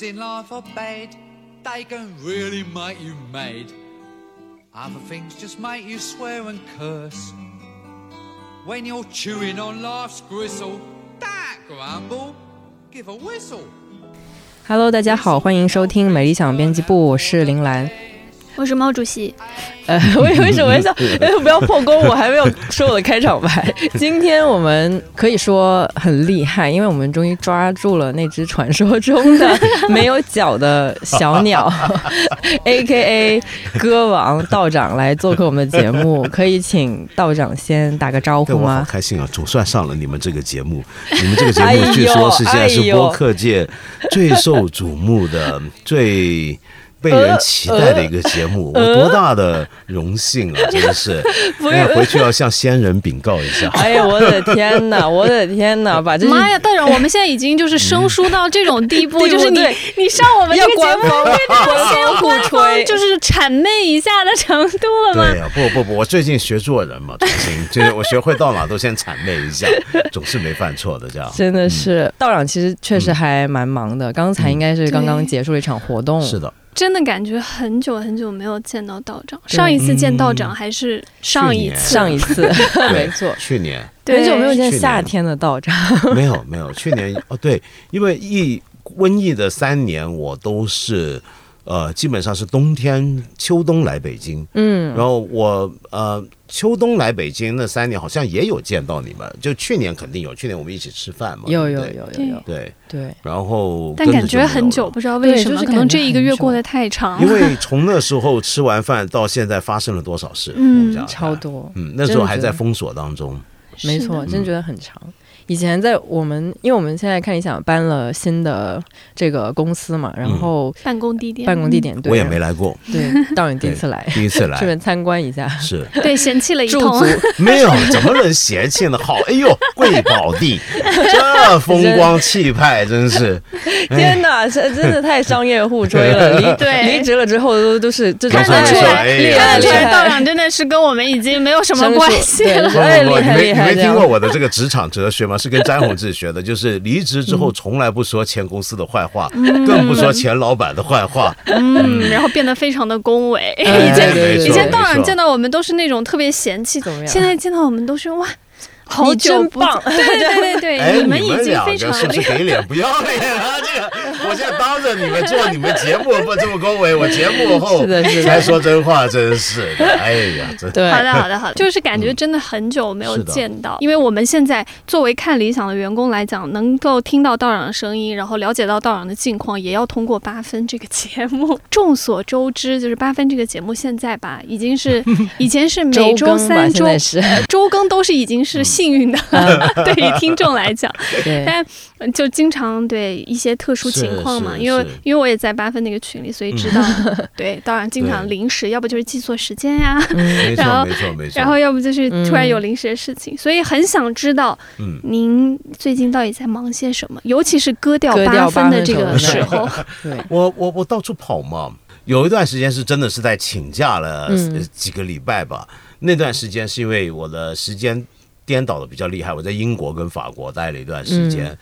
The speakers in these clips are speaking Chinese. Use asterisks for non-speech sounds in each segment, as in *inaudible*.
Things in life are bad, they can really make you mad. Other things just make you swear and curse. When you're chewing on life's gristle, don't grumble, give a whistle. Hello，大家好，欢迎收听美理想编辑部，我是林兰。我是毛主席。*laughs* 呃，为为什么 *laughs* 要 *laughs* 不要破功？我还没有说我的开场白。今天我们可以说很厉害，因为我们终于抓住了那只传说中的没有脚的小鸟，A K A 歌王道长来做客我们的节目。可以请道长先打个招呼吗？好开心啊，总算上了你们这个节目。你们这个节目据说是现在是播客界最受瞩目的最。被人期待的一个节目，我多大的荣幸啊！真的是，*laughs* 哎，回去要向先人禀告一下。*laughs* 哎呀，我的天哪，*laughs* 我的天哪，把这妈呀，大长，我们现在已经就是生疏到这种地步，就是你你上我们这个节目，先互吹，就是谄媚一下的程度了吗？对呀，不不不，我最近学做人嘛，就是我学会到哪都先谄媚一下，总是没犯错的这样。真的是道长，其实确实还蛮忙的，刚才应该是刚刚结束了一场活动。是的。真的感觉很久很久没有见到道长，上一次见道长还是上一次，上一次，没错，去年，很久没有见夏天的道长，*laughs* 没有没有，去年哦对，因为疫瘟疫的三年，我都是。呃，基本上是冬天、秋冬来北京，嗯，然后我呃秋冬来北京那三年，好像也有见到你们，就去年肯定有，去年我们一起吃饭嘛，有有有有有，对对，然后但感觉很久，不知道为什么，可能这一个月过得太长，因为从那时候吃完饭到现在发生了多少事，嗯，超多，嗯，那时候还在封锁当中，没错，真觉得很长。以前在我们，因为我们现在看理想搬了新的这个公司嘛，然后办公地点，办公地点，对，我也没来过，对，到你第一次来，第一次来，*laughs* 顺便参观一下，是。对，嫌弃了一通，没有，怎么能嫌弃呢？好，*laughs* 哎呦，贵宝地，*laughs* 这风光气派，真是，天哪，这真的太商业互吹了。离对。离职了之后都都是这种，看得出来，看得出来，道长真的是跟我们已经没有什么关系了，厉害厉害，你没听过我的这个职场哲学吗？是跟詹宏志学的，就是离职之后从来不说前公司的坏话，更不说前老板的坏话，嗯，然后变得非常的恭维。以前以前到哪见到我们都是那种特别嫌弃，现在见到我们都是哇。好久不见，对对对对，*laughs* 你们已经非常是不是给脸不要脸啊？*laughs* 这个，我现在当着你们做你们节目不这么恭维，我节目后才说真话，真是的，哎呀，真对。好的好的好的，就是感觉真的很久没有见到，因为我们现在作为看理想的员工来讲，能够听到道长的声音，然后了解到道长的近况，也要通过八分这个节目。*laughs* 众所周知，就是八分这个节目现在吧，已经是以前是每周三周周更都是已经是。幸运的，*laughs* 对于听众来讲，但就经常对一些特殊情况嘛，因为因为我也在八分那个群里，所以知道，*laughs* 对，当然经常临时，要不就是记错时间呀，*laughs* 然后没错没错，然后要不就是突然有临时的事情，所以很想知道，嗯，您最近到底在忙些什么？尤其是割掉八分的这个时候，我我我到处跑嘛，有一段时间是真的是在请假了几个礼拜吧，那段时间是因为我的时间。颠倒的比较厉害，我在英国跟法国待了一段时间，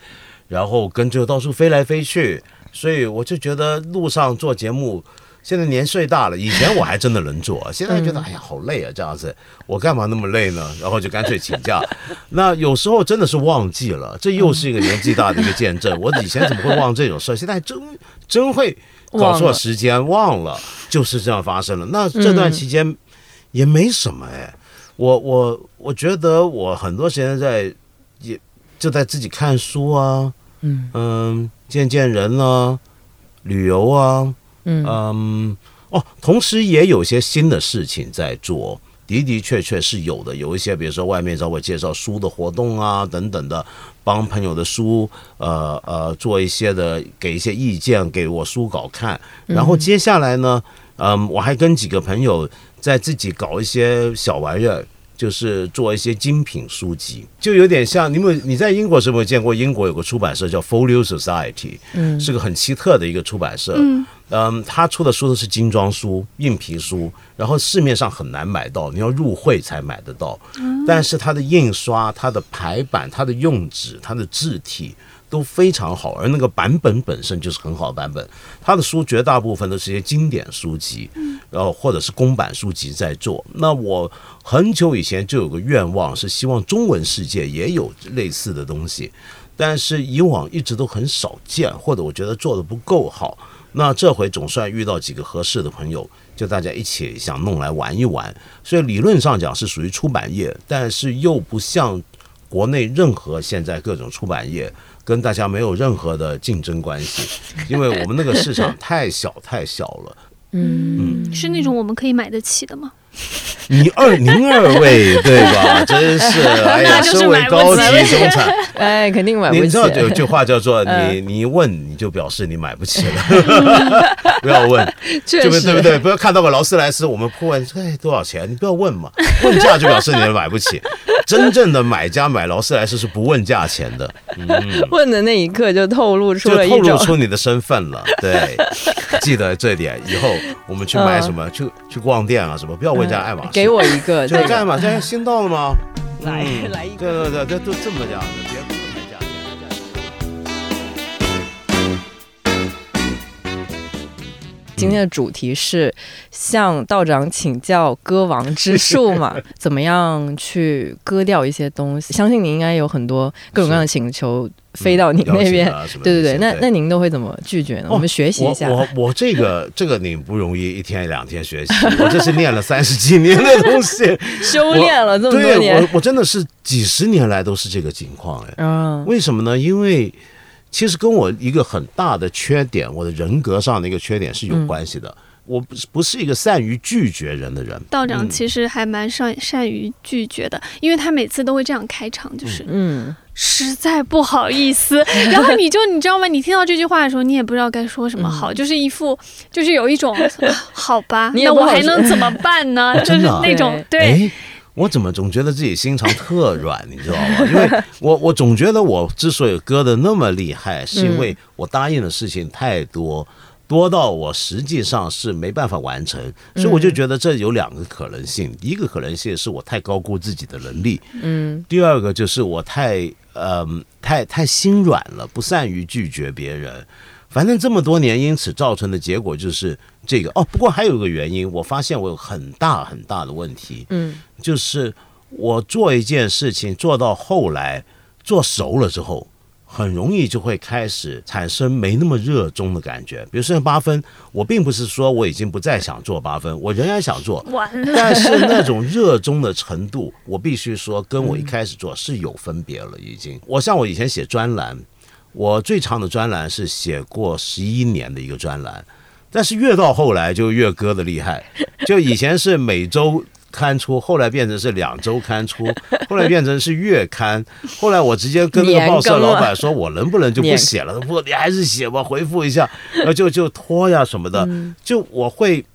然后跟着到处飞来飞去，所以我就觉得路上做节目，现在年岁大了，以前我还真的能做，*laughs* 现在觉得哎呀好累啊，这样子我干嘛那么累呢？然后就干脆请假。那有时候真的是忘记了，这又是一个年纪大的一个见证。我以前怎么会忘这种事？现在真真会搞错时间，忘了，就是这样发生了。那这段期间也没什么哎。我我我觉得我很多时间在也就在自己看书啊，嗯。嗯，见见人啊，旅游啊，嗯。嗯哦，同时也有些新的事情在做，的的确确是有的，有一些比如说外面找我介绍书的活动啊等等的，帮朋友的书呃呃做一些的给一些意见给我书稿看，然后接下来呢，嗯，我还跟几个朋友。在自己搞一些小玩意儿，就是做一些精品书籍，就有点像你们你在英国是没有见过？英国有个出版社叫 Folio Society，嗯，是个很奇特的一个出版社，嗯，嗯，他出的书都是精装书、硬皮书，然后市面上很难买到，你要入会才买得到，但是它的印刷、它的排版、它的用纸、它的字体都非常好，而那个版本本身就是很好的版本。他的书绝大部分都是一些经典书籍，然后或者是公版书籍在做。那我很久以前就有个愿望，是希望中文世界也有类似的东西，但是以往一直都很少见，或者我觉得做的不够好。那这回总算遇到几个合适的朋友，就大家一起想弄来玩一玩。所以理论上讲是属于出版业，但是又不像国内任何现在各种出版业。跟大家没有任何的竞争关系，*laughs* 因为我们那个市场太小太小了。嗯，是那种我们可以买得起的吗？你二您二位对吧？*laughs* 真是哎呀，身为高级中产，*laughs* 哎，肯定买不起。你知道有句话叫做“ *laughs* 你你一问你就表示你买不起了”，不要问，对不对？对不对？不要看到个劳斯莱斯，我们破问哎多少钱？你不要问嘛，问价就表示你买不起。真正的买家买劳斯莱斯是不问价钱的，嗯问的那一刻就透露出了就透露出你的身份了。对，记得这点，以后我们去买什么，去去逛店啊什么，不要问价爱马仕。给我一个，*laughs* 就爱马仕新到了吗？*laughs* 来来一个，对对对，就就这么讲的，别今天的主题是向道长请教割王之 *laughs* 术嘛？怎么样去割掉一些东西？相信您应该有很多各种各样的请求飞到你那边。对对对，那那您都会怎么拒绝呢？我们学习一下。我我这个 *laughs* 这个你不容易一天两天学习，我这是练了三十几年的东西，*laughs* 修炼了这么多年。我我真的是几十年来都是这个情况哎。嗯。为什么呢？因为。其实跟我一个很大的缺点，我的人格上的一个缺点是有关系的。我不不是一个善于拒绝人的人。道长其实还蛮善善于拒绝的，因为他每次都会这样开场，就是嗯，实在不好意思。*laughs* 然后你就你知道吗？你听到这句话的时候，你也不知道该说什么好，就是一副就是有一种 *laughs* 好吧，那我还能怎么办呢？*laughs* 就是那种对。我怎么总觉得自己心肠特软，你知道吗？*laughs* 因为我我总觉得我之所以割的那么厉害，是因为我答应的事情太多，多到我实际上是没办法完成，所以我就觉得这有两个可能性：一个可能性是我太高估自己的能力，嗯；第二个就是我太嗯太太心软了，不善于拒绝别人。反正这么多年，因此造成的结果就是这个哦。不过还有一个原因，我发现我有很大很大的问题，嗯，就是我做一件事情做到后来做熟了之后，很容易就会开始产生没那么热衷的感觉。比如说八分，我并不是说我已经不再想做八分，我仍然想做，*laughs* 但是那种热衷的程度，我必须说跟我一开始做是有分别了。已经，我像我以前写专栏。我最长的专栏是写过十一年的一个专栏，但是越到后来就越割的厉害。就以前是每周刊出，后来变成是两周刊出，后来变成是月刊。后来我直接跟那个报社老板说：“我能不能就不写了？不，你还是写吧，回复一下。”然后就就拖呀什么的，就我会，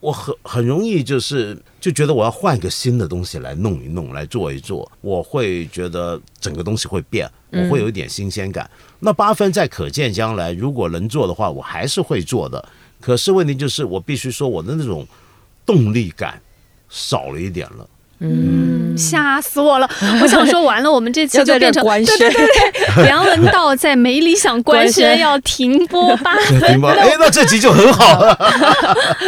我很很容易就是就觉得我要换个新的东西来弄一弄，来做一做。我会觉得整个东西会变，我会有一点新鲜感。那八分在可见将来，如果能做的话，我还是会做的。可是问题就是，我必须说，我的那种动力感少了一点了。嗯，吓死我了！*laughs* 我想说，完了，我们这期就变成对对对对，梁文道在没理想官宣要停播吧。*laughs* 停播，*laughs* 哎，那这集就很好了。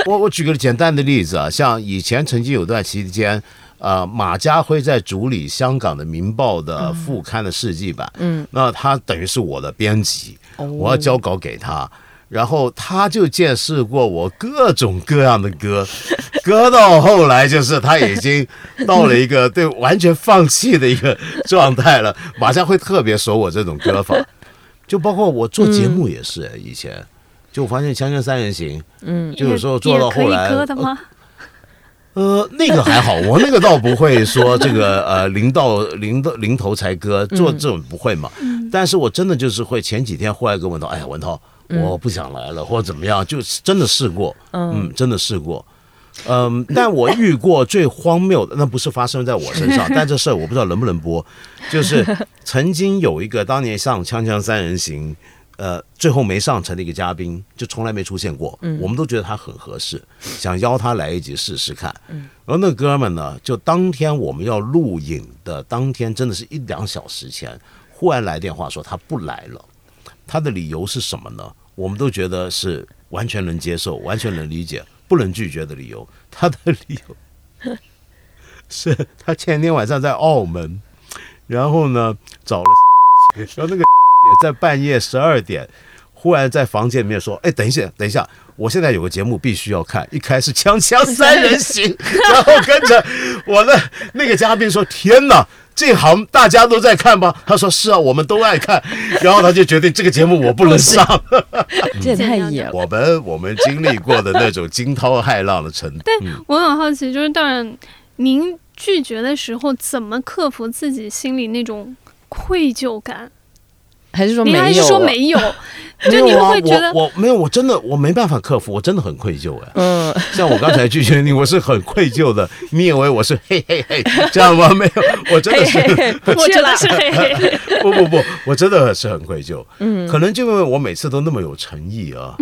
我我举个简单的例子啊，像以前曾经有段期间。呃，马家辉在主理香港的《明报》的副刊的世纪版，嗯，那他等于是我的编辑，我要交稿给他，然后他就见识过我各种各样的歌，*laughs* 歌到后来就是他已经到了一个对完全放弃的一个状态了。*laughs* 马上会特别熟我这种歌法，就包括我做节目也是，以前就发现《锵锵三人行》，嗯，就有时候做到后来。呃，那个还好，我那个倒不会说这个呃，零到 *laughs* 零到零头才割，做这种不会嘛。但是我真的就是会前几天忽然跟文涛，哎呀，文涛，我不想来了，或者怎么样，就真的试过，嗯，真的试过，嗯，但我遇过最荒谬的，那不是发生在我身上，*laughs* 但这事儿我不知道能不能播，就是曾经有一个当年上《锵锵三人行》。呃，最后没上成的一个嘉宾，就从来没出现过。嗯，我们都觉得他很合适，想邀他来一集试试看。嗯，然后那哥们呢，就当天我们要录影的当天，真的是一两小时前，忽然来电话说他不来了。他的理由是什么呢？我们都觉得是完全能接受、完全能理解、不能拒绝的理由。他的理由 *laughs* 是他前天晚上在澳门，然后呢找了，*laughs* 然后那个 *laughs* 也在半夜十二点，忽然在房间里面说：“哎，等一下，等一下，我现在有个节目必须要看。”一开始锵锵三人行，然后跟着我的那个嘉宾说：“天哪！”这行大家都在看吧？他说是啊，我们都爱看。*laughs* 然后他就决定这个节目我不能上，*laughs* 这也太野了。*laughs* 我们我们经历过的那种惊涛骇浪的程度。但我很好奇，就是当然，您拒绝的时候怎么克服自己心里那种愧疚感？还是说没有？还是说没有？*laughs* 就你会觉得我没有，我真的我没办法克服，我真的很愧疚哎。嗯，像我刚才拒绝你，我是很愧疚的。你以为我是嘿嘿嘿这样吗？没有，我真的是，*laughs* 我真的是嘿嘿嘿。*laughs* 不不不，我真的是很愧疚。嗯，可能就因为我每次都那么有诚意啊，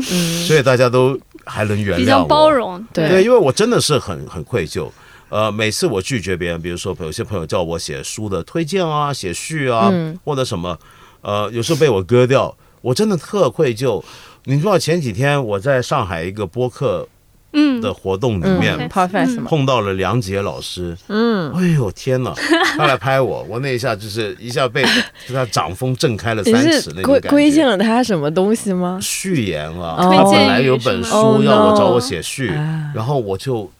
所以大家都还能原谅我，比较包容。对，因为我真的是很很愧疚。呃，每次我拒绝别人，比如说有些朋友叫我写书的推荐啊，写序啊，或者什么，呃，有时候被我割掉。我真的特愧疚，你知道前几天我在上海一个播客嗯的活动里面碰到了梁杰老师，嗯，哎呦天哪，他来拍我，我那一下就是一下被 *laughs* 他掌风震开了三尺那种感觉。推荐了他什么东西吗？序言啊，他本来有本书要我找我写序，然后我就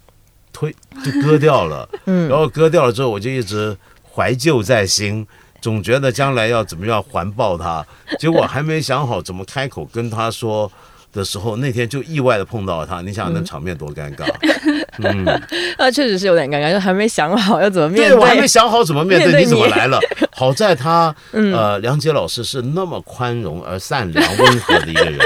推就割掉了，然后割掉了之后我就一直怀旧在心。总觉得将来要怎么样环抱他，结果还没想好怎么开口跟他说的时候，那天就意外的碰到他。你想那场面多尴尬？*laughs* 嗯，那确实是有点尴尬，就还没想好要怎么面对。我还没想好怎么面对，你怎么来了？*laughs* 好在他，呃，梁杰老师是那么宽容而善良、温和的一个人。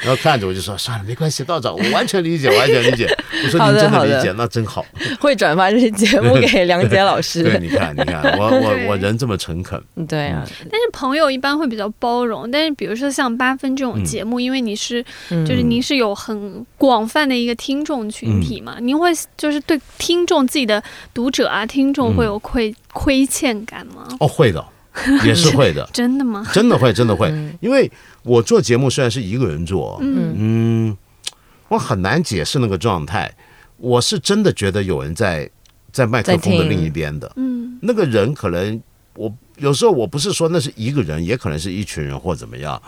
然后看着我就说算了，没关系，道长，我完全理解，完全理解。*laughs* 我说您真的理解，那真好。*laughs* 会转发这些节目给梁杰老师。对，你看，你看，我我我人这么诚恳。对啊。但是朋友一般会比较包容，但是比如说像八分这种节目，因为你是就是您是有很广泛的一个听众群体嘛，您会就是对听众自己的读者啊，听众会有亏亏欠感吗？哦，会的。*laughs* 也是会的，*laughs* 真的吗？真的会，真的会，因为我做节目虽然是一个人做，嗯。嗯，我很难解释那个状态。我是真的觉得有人在在麦克风的另一边的，嗯，那个人可能我有时候我不是说那是一个人，也可能是一群人或怎么样，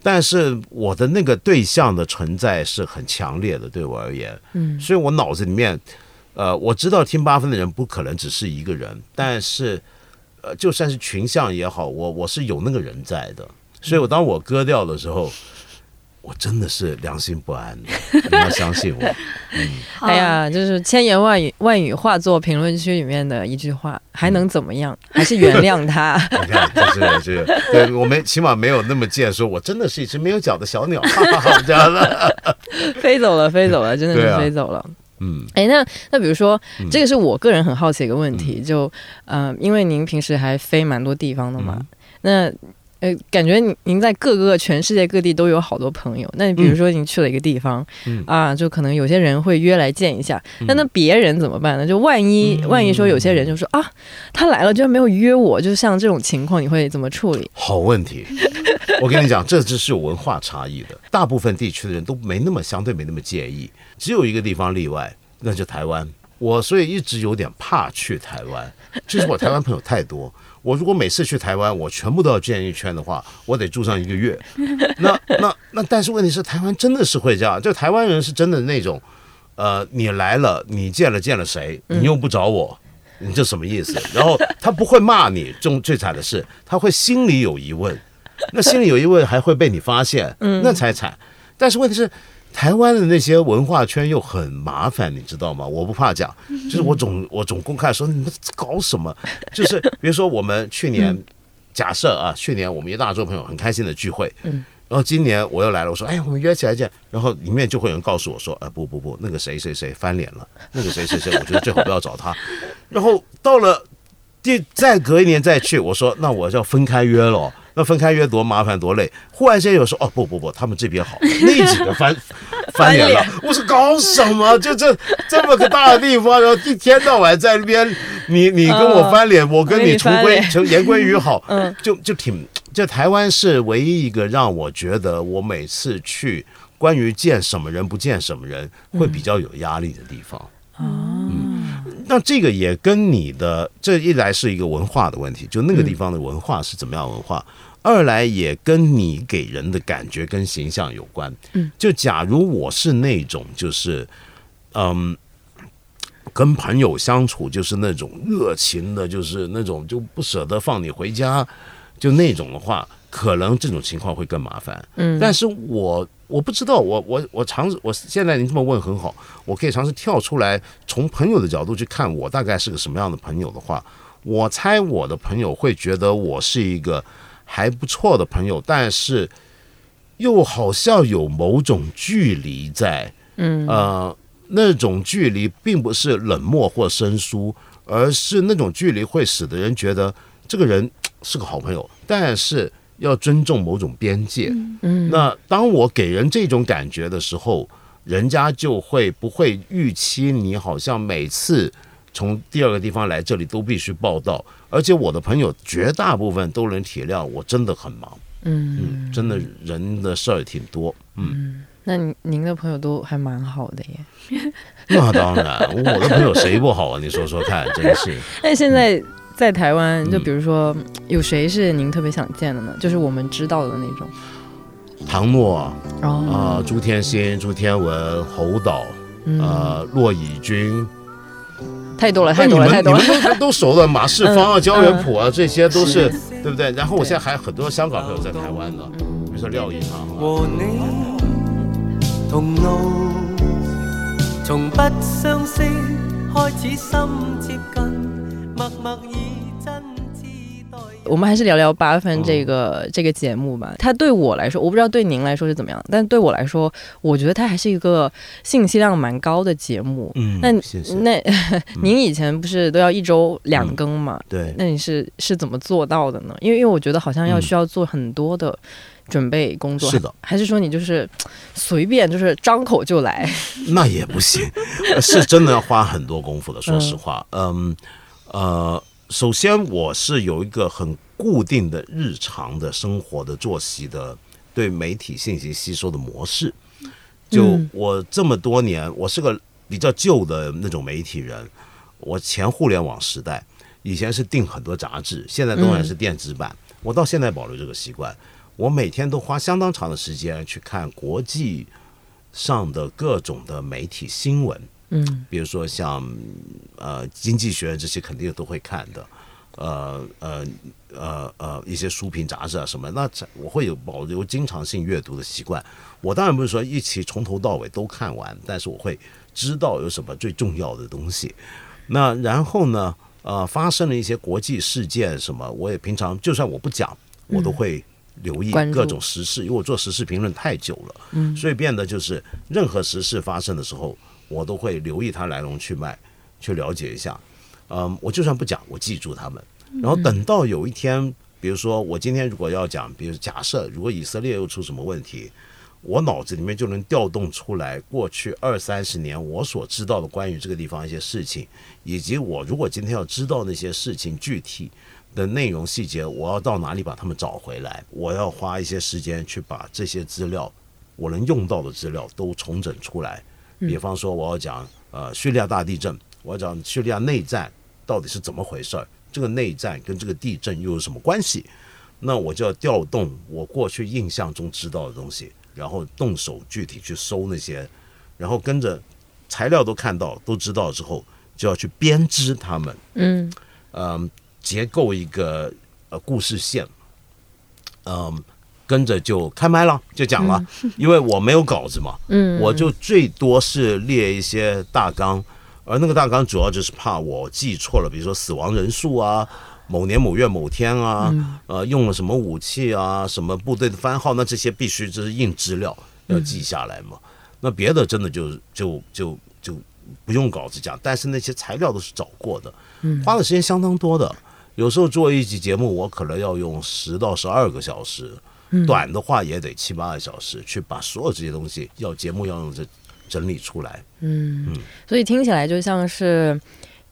但是我的那个对象的存在是很强烈的，对我而言，嗯，所以我脑子里面，呃，我知道听八分的人不可能只是一个人，但是。呃，就算是群像也好，我我是有那个人在的，所以我当我割掉的时候，我真的是良心不安的。你要相信我。嗯，*laughs* 哎呀，就是千言万语万语化作评论区里面的一句话，还能怎么样？还是原谅他。*laughs* 你看，就是这个，对我们起码没有那么贱，说我真的是一只没有脚的小鸟，*laughs* 这样的。飞走了，飞走了，真的是飞走了。嗯，哎，那那比如说，这个是我个人很好奇一个问题，就呃，因为您平时还飞蛮多地方的嘛，那呃，感觉您您在各个全世界各地都有好多朋友。那你比如说，您去了一个地方，啊，就可能有些人会约来见一下，那那别人怎么办呢？就万一万一说有些人就说啊，他来了居然没有约我，就像这种情况，你会怎么处理？好问题，我跟你讲，这只是有文化差异的，大部分地区的人都没那么相对没那么介意。只有一个地方例外，那就台湾。我所以一直有点怕去台湾，就是我台湾朋友太多。我如果每次去台湾，我全部都要见一圈的话，我得住上一个月。那 *laughs* 那那，但是问题是，台湾真的是会这样？就台湾人是真的那种，呃，你来了，你见了见了谁，你又不找我，你这什么意思？然后他不会骂你，中最惨的是他会心里有疑问，那心里有疑问还会被你发现，那才惨。但是问题是。台湾的那些文化圈又很麻烦，你知道吗？我不怕讲，就是我总我总公开说你们搞什么？就是比如说我们去年假设啊，去年我们一大桌朋友很开心的聚会，嗯，然后今年我又来了，我说哎，我们约起来见，然后里面就会有人告诉我说，哎，不不不，那个谁谁谁翻脸了，那个谁谁谁，我觉得最好不要找他。*laughs* 然后到了第再隔一年再去，我说那我就要分开约了。那分开约多麻烦多累，忽然间有说哦不不不，他们这边好，*laughs* 那几个翻 *laughs* 翻脸了。我说搞什么？就这这么个大的地方，然后一天到晚在那边，你你跟我翻脸，我跟你重归成言归于好，*laughs* 嗯，就就挺。这台湾是唯一一个让我觉得我每次去关于见什么人不见什么人会比较有压力的地方。嗯，那这个也跟你的这一来是一个文化的问题，就那个地方的文化是怎么样文化；二来也跟你给人的感觉跟形象有关。嗯，就假如我是那种就是嗯。跟朋友相处就是那种热情的，就是那种就不舍得放你回家，就那种的话，可能这种情况会更麻烦。嗯，但是我我不知道，我我我尝试，我现在您这么问很好，我可以尝试跳出来，从朋友的角度去看我大概是个什么样的朋友的话，我猜我的朋友会觉得我是一个还不错的朋友，但是又好像有某种距离在，嗯呃。那种距离并不是冷漠或生疏，而是那种距离会使得人觉得这个人是个好朋友，但是要尊重某种边界。嗯，那当我给人这种感觉的时候，人家就会不会预期你好像每次从第二个地方来这里都必须报道，而且我的朋友绝大部分都能体谅我真的很忙。嗯嗯，真的人的事儿挺多。嗯。那您您的朋友都还蛮好的耶。*laughs* 那当然，我的朋友谁不好啊？你说说看，真是。*laughs* 那现在在台湾，就比如说有谁是您特别想见的呢？就是我们知道的那种。唐诺啊，朱天心、朱天文、侯导，呃，骆以军，太多了，太多了，太多了。你们都都熟的，马世芳啊、焦元溥啊，这些都是对不对？然后我现在还有很多香港朋友在台湾呢，比如说廖一堂。同路，从不相识开始心接近，默默以。我们还是聊聊八分这个这个节目吧。它对我来说，我不知道对您来说是怎么样，但对我来说，我觉得它还是一个信息量蛮高的节目。嗯，那那 *laughs* 您以前不是都要一周两更嘛？对，那你是是怎么做到的呢？因为因为我觉得好像要需要做很多的。准备工作是的，还是说你就是随便就是张口就来？*laughs* 那也不行，是真的要花很多功夫的。说实话，嗯呃，首先我是有一个很固定的日常的生活的作息的对媒体信息吸收的模式。就我这么多年，我是个比较旧的那种媒体人。我前互联网时代，以前是订很多杂志，现在当然是电子版。我到现在保留这个习惯。我每天都花相当长的时间去看国际上的各种的媒体新闻，嗯，比如说像呃《经济学人》这些肯定都会看的，呃呃呃呃一些书评杂志啊什么，那我会有保留经常性阅读的习惯。我当然不是说一起从头到尾都看完，但是我会知道有什么最重要的东西。那然后呢，呃，发生了一些国际事件什么，我也平常就算我不讲，我都会。留意各种时事，因为我做时事评论太久了，嗯，所以变得就是任何时事发生的时候，我都会留意它来龙去脉，去了解一下。嗯，我就算不讲，我记住他们，然后等到有一天，比如说我今天如果要讲，比如假设如果以色列又出什么问题，我脑子里面就能调动出来过去二三十年我所知道的关于这个地方一些事情，以及我如果今天要知道那些事情具体。的内容细节，我要到哪里把他们找回来？我要花一些时间去把这些资料，我能用到的资料都重整出来。比方说，我要讲呃叙利亚大地震，我要讲叙利亚内战到底是怎么回事儿？这个内战跟这个地震又有什么关系？那我就要调动我过去印象中知道的东西，然后动手具体去搜那些，然后跟着材料都看到都知道之后，就要去编织他们。嗯嗯。结构一个呃故事线，嗯，跟着就开麦了，就讲了，因为我没有稿子嘛，嗯，我就最多是列一些大纲，而那个大纲主要就是怕我记错了，比如说死亡人数啊，某年某月某天啊，呃，用了什么武器啊，什么部队的番号，那这些必须就是硬资料要记下来嘛，那别的真的就就就就不用稿子讲，但是那些材料都是找过的，花的时间相当多的。有时候做一集节目，我可能要用十到十二个小时，短的话也得七八个小时，去把所有这些东西要节目要用这整理出来。嗯，所以听起来就像是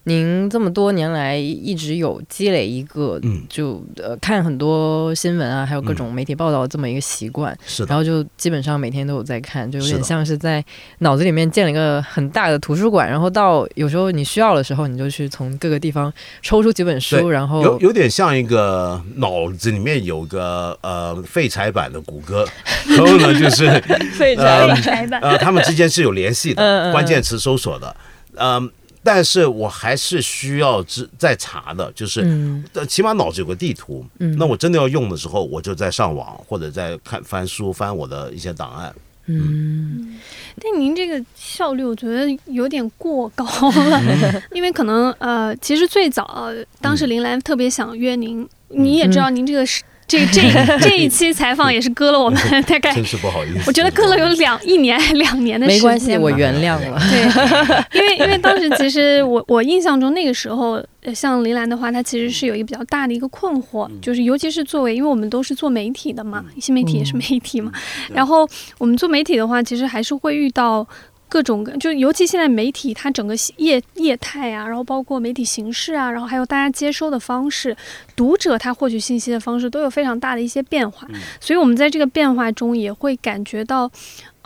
您这么多年来一直有积累一个，嗯。就呃看很多新闻啊，还有各种媒体报道这么一个习惯，是的。然后就基本上每天都有在看，就有点像是在脑子里面建了一个很大的图书馆，然后到有时候你需要的时候，你就去从各个地方抽出几本书，然后有有点像一个脑子里面有个呃废柴版的谷歌，然后呢就是废呃柴版。呃他们之间是有联系嗯嗯的，关键词搜索的，嗯。但是我还是需要知再查的，就是，起码脑子有个地图。嗯。那我真的要用的时候，我就在上网或者在看翻书翻我的一些档案。嗯。但您这个效率，我觉得有点过高了，*laughs* 因为可能呃，其实最早、呃当时林兰特别想约您，你也知道，您这个是这这 *laughs* 这一期采访也是搁了我们大概，真是不好意思，我觉得搁了有两一年两年的时间吧。没关系，我原谅了。对，*laughs* 因为因为当时其实我我印象中那个时候，呃像林兰的话，她其实是有一个比较大的一个困惑，就是尤其是作为，因为我们都是做媒体的嘛，新媒体也是媒体嘛，然后我们做媒体的话，其实还是会遇到。各种各，就尤其现在媒体它整个业业态啊，然后包括媒体形式啊，然后还有大家接收的方式，读者他获取信息的方式都有非常大的一些变化，所以我们在这个变化中也会感觉到，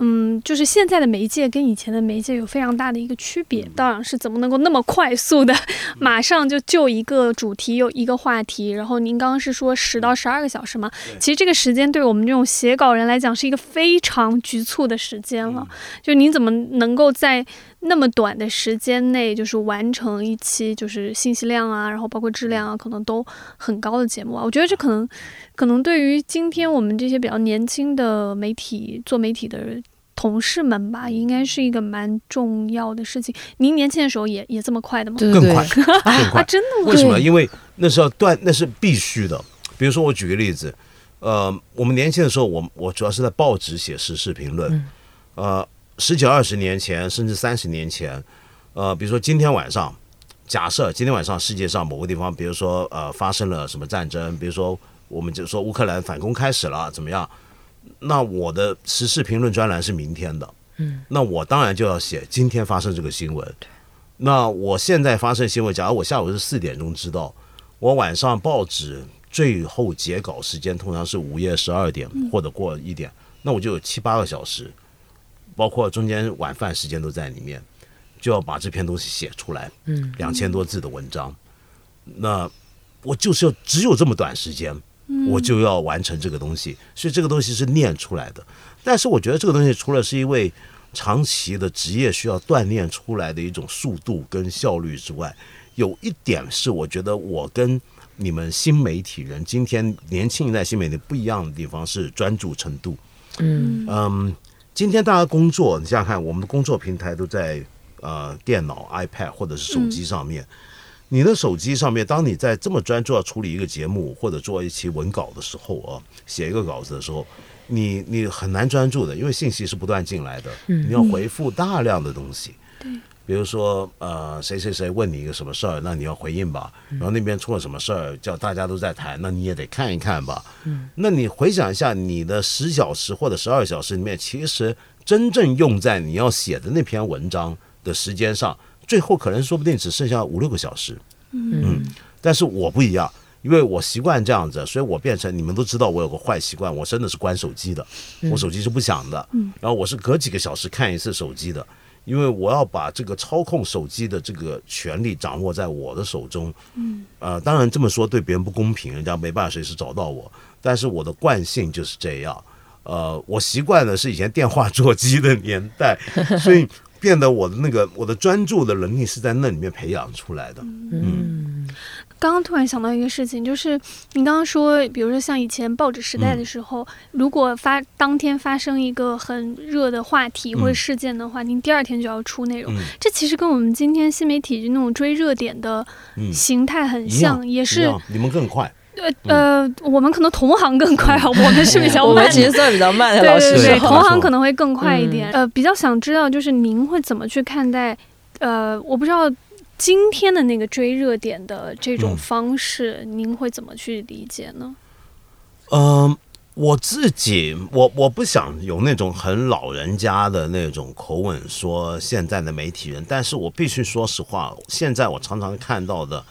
嗯，就是现在的媒介跟以前的媒介有非常大的一个区别。当然是怎么能够那么快速的，马上就就一个主题有一个话题，然后您刚刚是说十到十二个小时嘛？其实这个时间对我们这种写稿人来讲是一个非常局促的时间了。就您怎么能够在那么短的时间内，就是完成一期就是信息量啊，然后包括质量啊，可能都很高的节目啊？我觉得这可能，可能对于今天我们这些比较年轻的媒体做媒体的同事们吧，应该是一个蛮重要的事情。您年轻的时候也也这么快的吗？更快，对，更 *laughs* 啊，快。真的吗？为什么？因为那时候断那是必须的。比如说，我举个例子，呃，我们年轻的时候，我我主要是在报纸写时事评论，嗯呃，十几二十年前，甚至三十年前，呃，比如说今天晚上，假设今天晚上世界上某个地方，比如说呃发生了什么战争，比如说我们就说乌克兰反攻开始了，怎么样？那我的时事评论专栏是明天的，嗯，那我当然就要写今天发生这个新闻。那我现在发生新闻，假如我下午是四点钟知道，我晚上报纸最后截稿时间通常是午夜十二点或者过一点，那我就有七八个小时，包括中间晚饭时间都在里面，就要把这篇东西写出来，嗯，两千多字的文章，那我就是要只有这么短时间，我就要完成这个东西，所以这个东西是念出来的。但是我觉得这个东西除了是因为长期的职业需要锻炼出来的一种速度跟效率之外，有一点是我觉得我跟你们新媒体人今天年轻一代新媒体不一样的地方是专注程度。嗯嗯，今天大家工作，你想想看，我们的工作平台都在呃电脑、iPad 或者是手机上面。你的手机上面，当你在这么专注要处理一个节目或者做一期文稿的时候啊，写一个稿子的时候，你你很难专注的，因为信息是不断进来的，你要回复大量的东西。比如说，呃，谁谁谁问你一个什么事儿，那你要回应吧。然后那边出了什么事儿，叫大家都在谈，那你也得看一看吧。嗯。那你回想一下，你的十小时或者十二小时里面，其实真正用在你要写的那篇文章的时间上，最后可能说不定只剩下五六个小时。嗯。但是我不一样，因为我习惯这样子，所以我变成你们都知道我有个坏习惯，我真的是关手机的，我手机是不响的，然后我是隔几个小时看一次手机的，因为我要把这个操控手机的这个权利掌握在我的手中。嗯，呃，当然这么说对别人不公平，人家没办法随时找到我，但是我的惯性就是这样。呃，我习惯的是以前电话座机的年代，*laughs* 所以变得我的那个我的专注的能力是在那里面培养出来的。嗯刚刚突然想到一个事情，就是你刚刚说，比如说像以前报纸时代的时候，如果发当天发生一个很热的话题或者事件的话，您第二天就要出内容。嗯这其实跟我们今天新媒体那种追热点的嗯形态很像，样也是你们更快。呃呃，我们可能同行更快啊，我们是比较慢。*laughs* 我们其实算比较慢 *laughs* 的，对对对，同行可能会更快一点。嗯呃，比较想知道就是您会怎么去看待，呃，我不知道今天的那个追热点的这种嗯方式，您会怎么去理解呢？嗯，我自己，我我不想有那种很老人家的那种口吻说现在的媒体人，但是我必须说实话，现在我常常看到的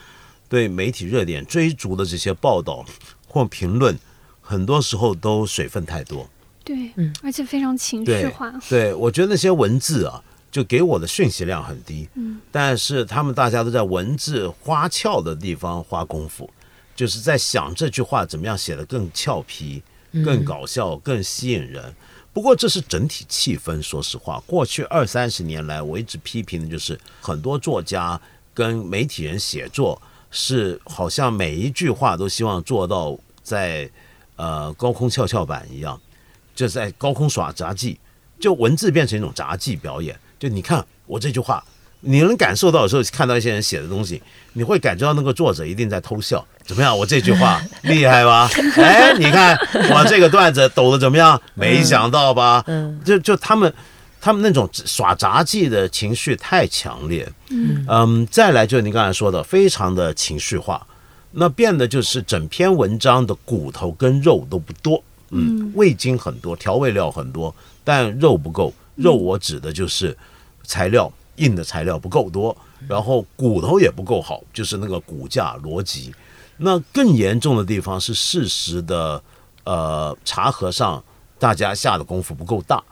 对媒体热点追逐的这些报道或评论，很多时候都水分太多。对，嗯，而且非常情绪化。对，我觉得那些文字啊，就给我的讯息量很低。嗯，但是他们大家都在文字花俏的地方花功夫，就是在想这句话怎么样写得更俏皮。更搞笑、更吸引人。不过这是整体气氛。说实话，过去二三十年来，我一直批评的就是很多作家跟媒体人写作是好像每一句话都希望做到在呃高空跷跷板一样，就在高空耍杂技，就文字变成一种杂技表演。就你看我这句话。你能感受到有时候看到一些人写的东西，你会感觉到那个作者一定在偷笑。怎么样？我这句话 *laughs* 厉害吧？*laughs* 哎，你看我这个段子抖的怎么样？没想到吧？嗯，就就他们他们那种耍杂技的情绪太强烈。嗯嗯，再来就是你刚才说的，非常的情绪化，那变得就是整篇文章的骨头跟肉都不多。嗯，味精很多，调味料很多，但肉不够。肉我指的就是材料。硬的材料不够多，然后骨头也不够好，就是那个骨架逻辑。那更严重的地方是事实的呃查核上，大家下的功夫不够大。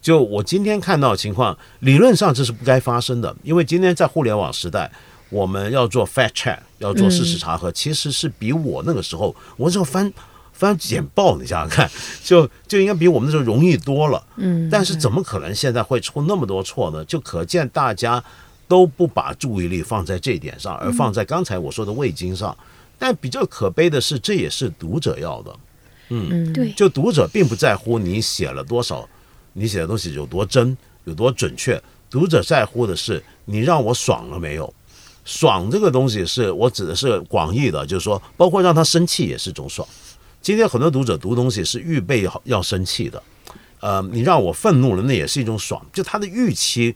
就我今天看到的情况，理论上这是不该发生的，因为今天在互联网时代，我们要做 fact check，要做事实查核，其实是比我那个时候，我只要翻。翻简报，你想想看，*laughs* 就就应该比我们那时候容易多了。嗯，但是怎么可能现在会出那么多错呢？就可见大家都不把注意力放在这一点上，而放在刚才我说的味精上。但比较可悲的是，这也是读者要的。嗯，对，就读者并不在乎你写了多少，你写的东西有多真、有多准确。读者在乎的是你让我爽了没有？爽这个东西是我指的是广义的，就是说，包括让他生气也是种爽。今天很多读者读东西是预备好要生气的，呃，你让我愤怒了，那也是一种爽。就他的预期，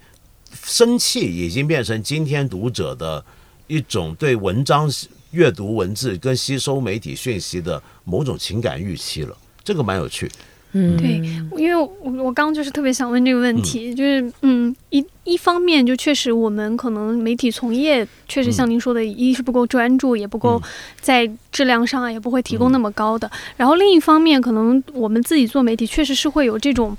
生气已经变成今天读者的一种对文章阅读文字跟吸收媒体讯息的某种情感预期了。这个蛮有趣。嗯，对，因为我我刚刚就是特别想问这个问题，就是嗯，一一方面就确实我们可能媒体从业确实像您说的，一是不够专注，也不够在质量上啊也不会提供那么高的，然后另一方面可能我们自己做媒体确实是会有这种。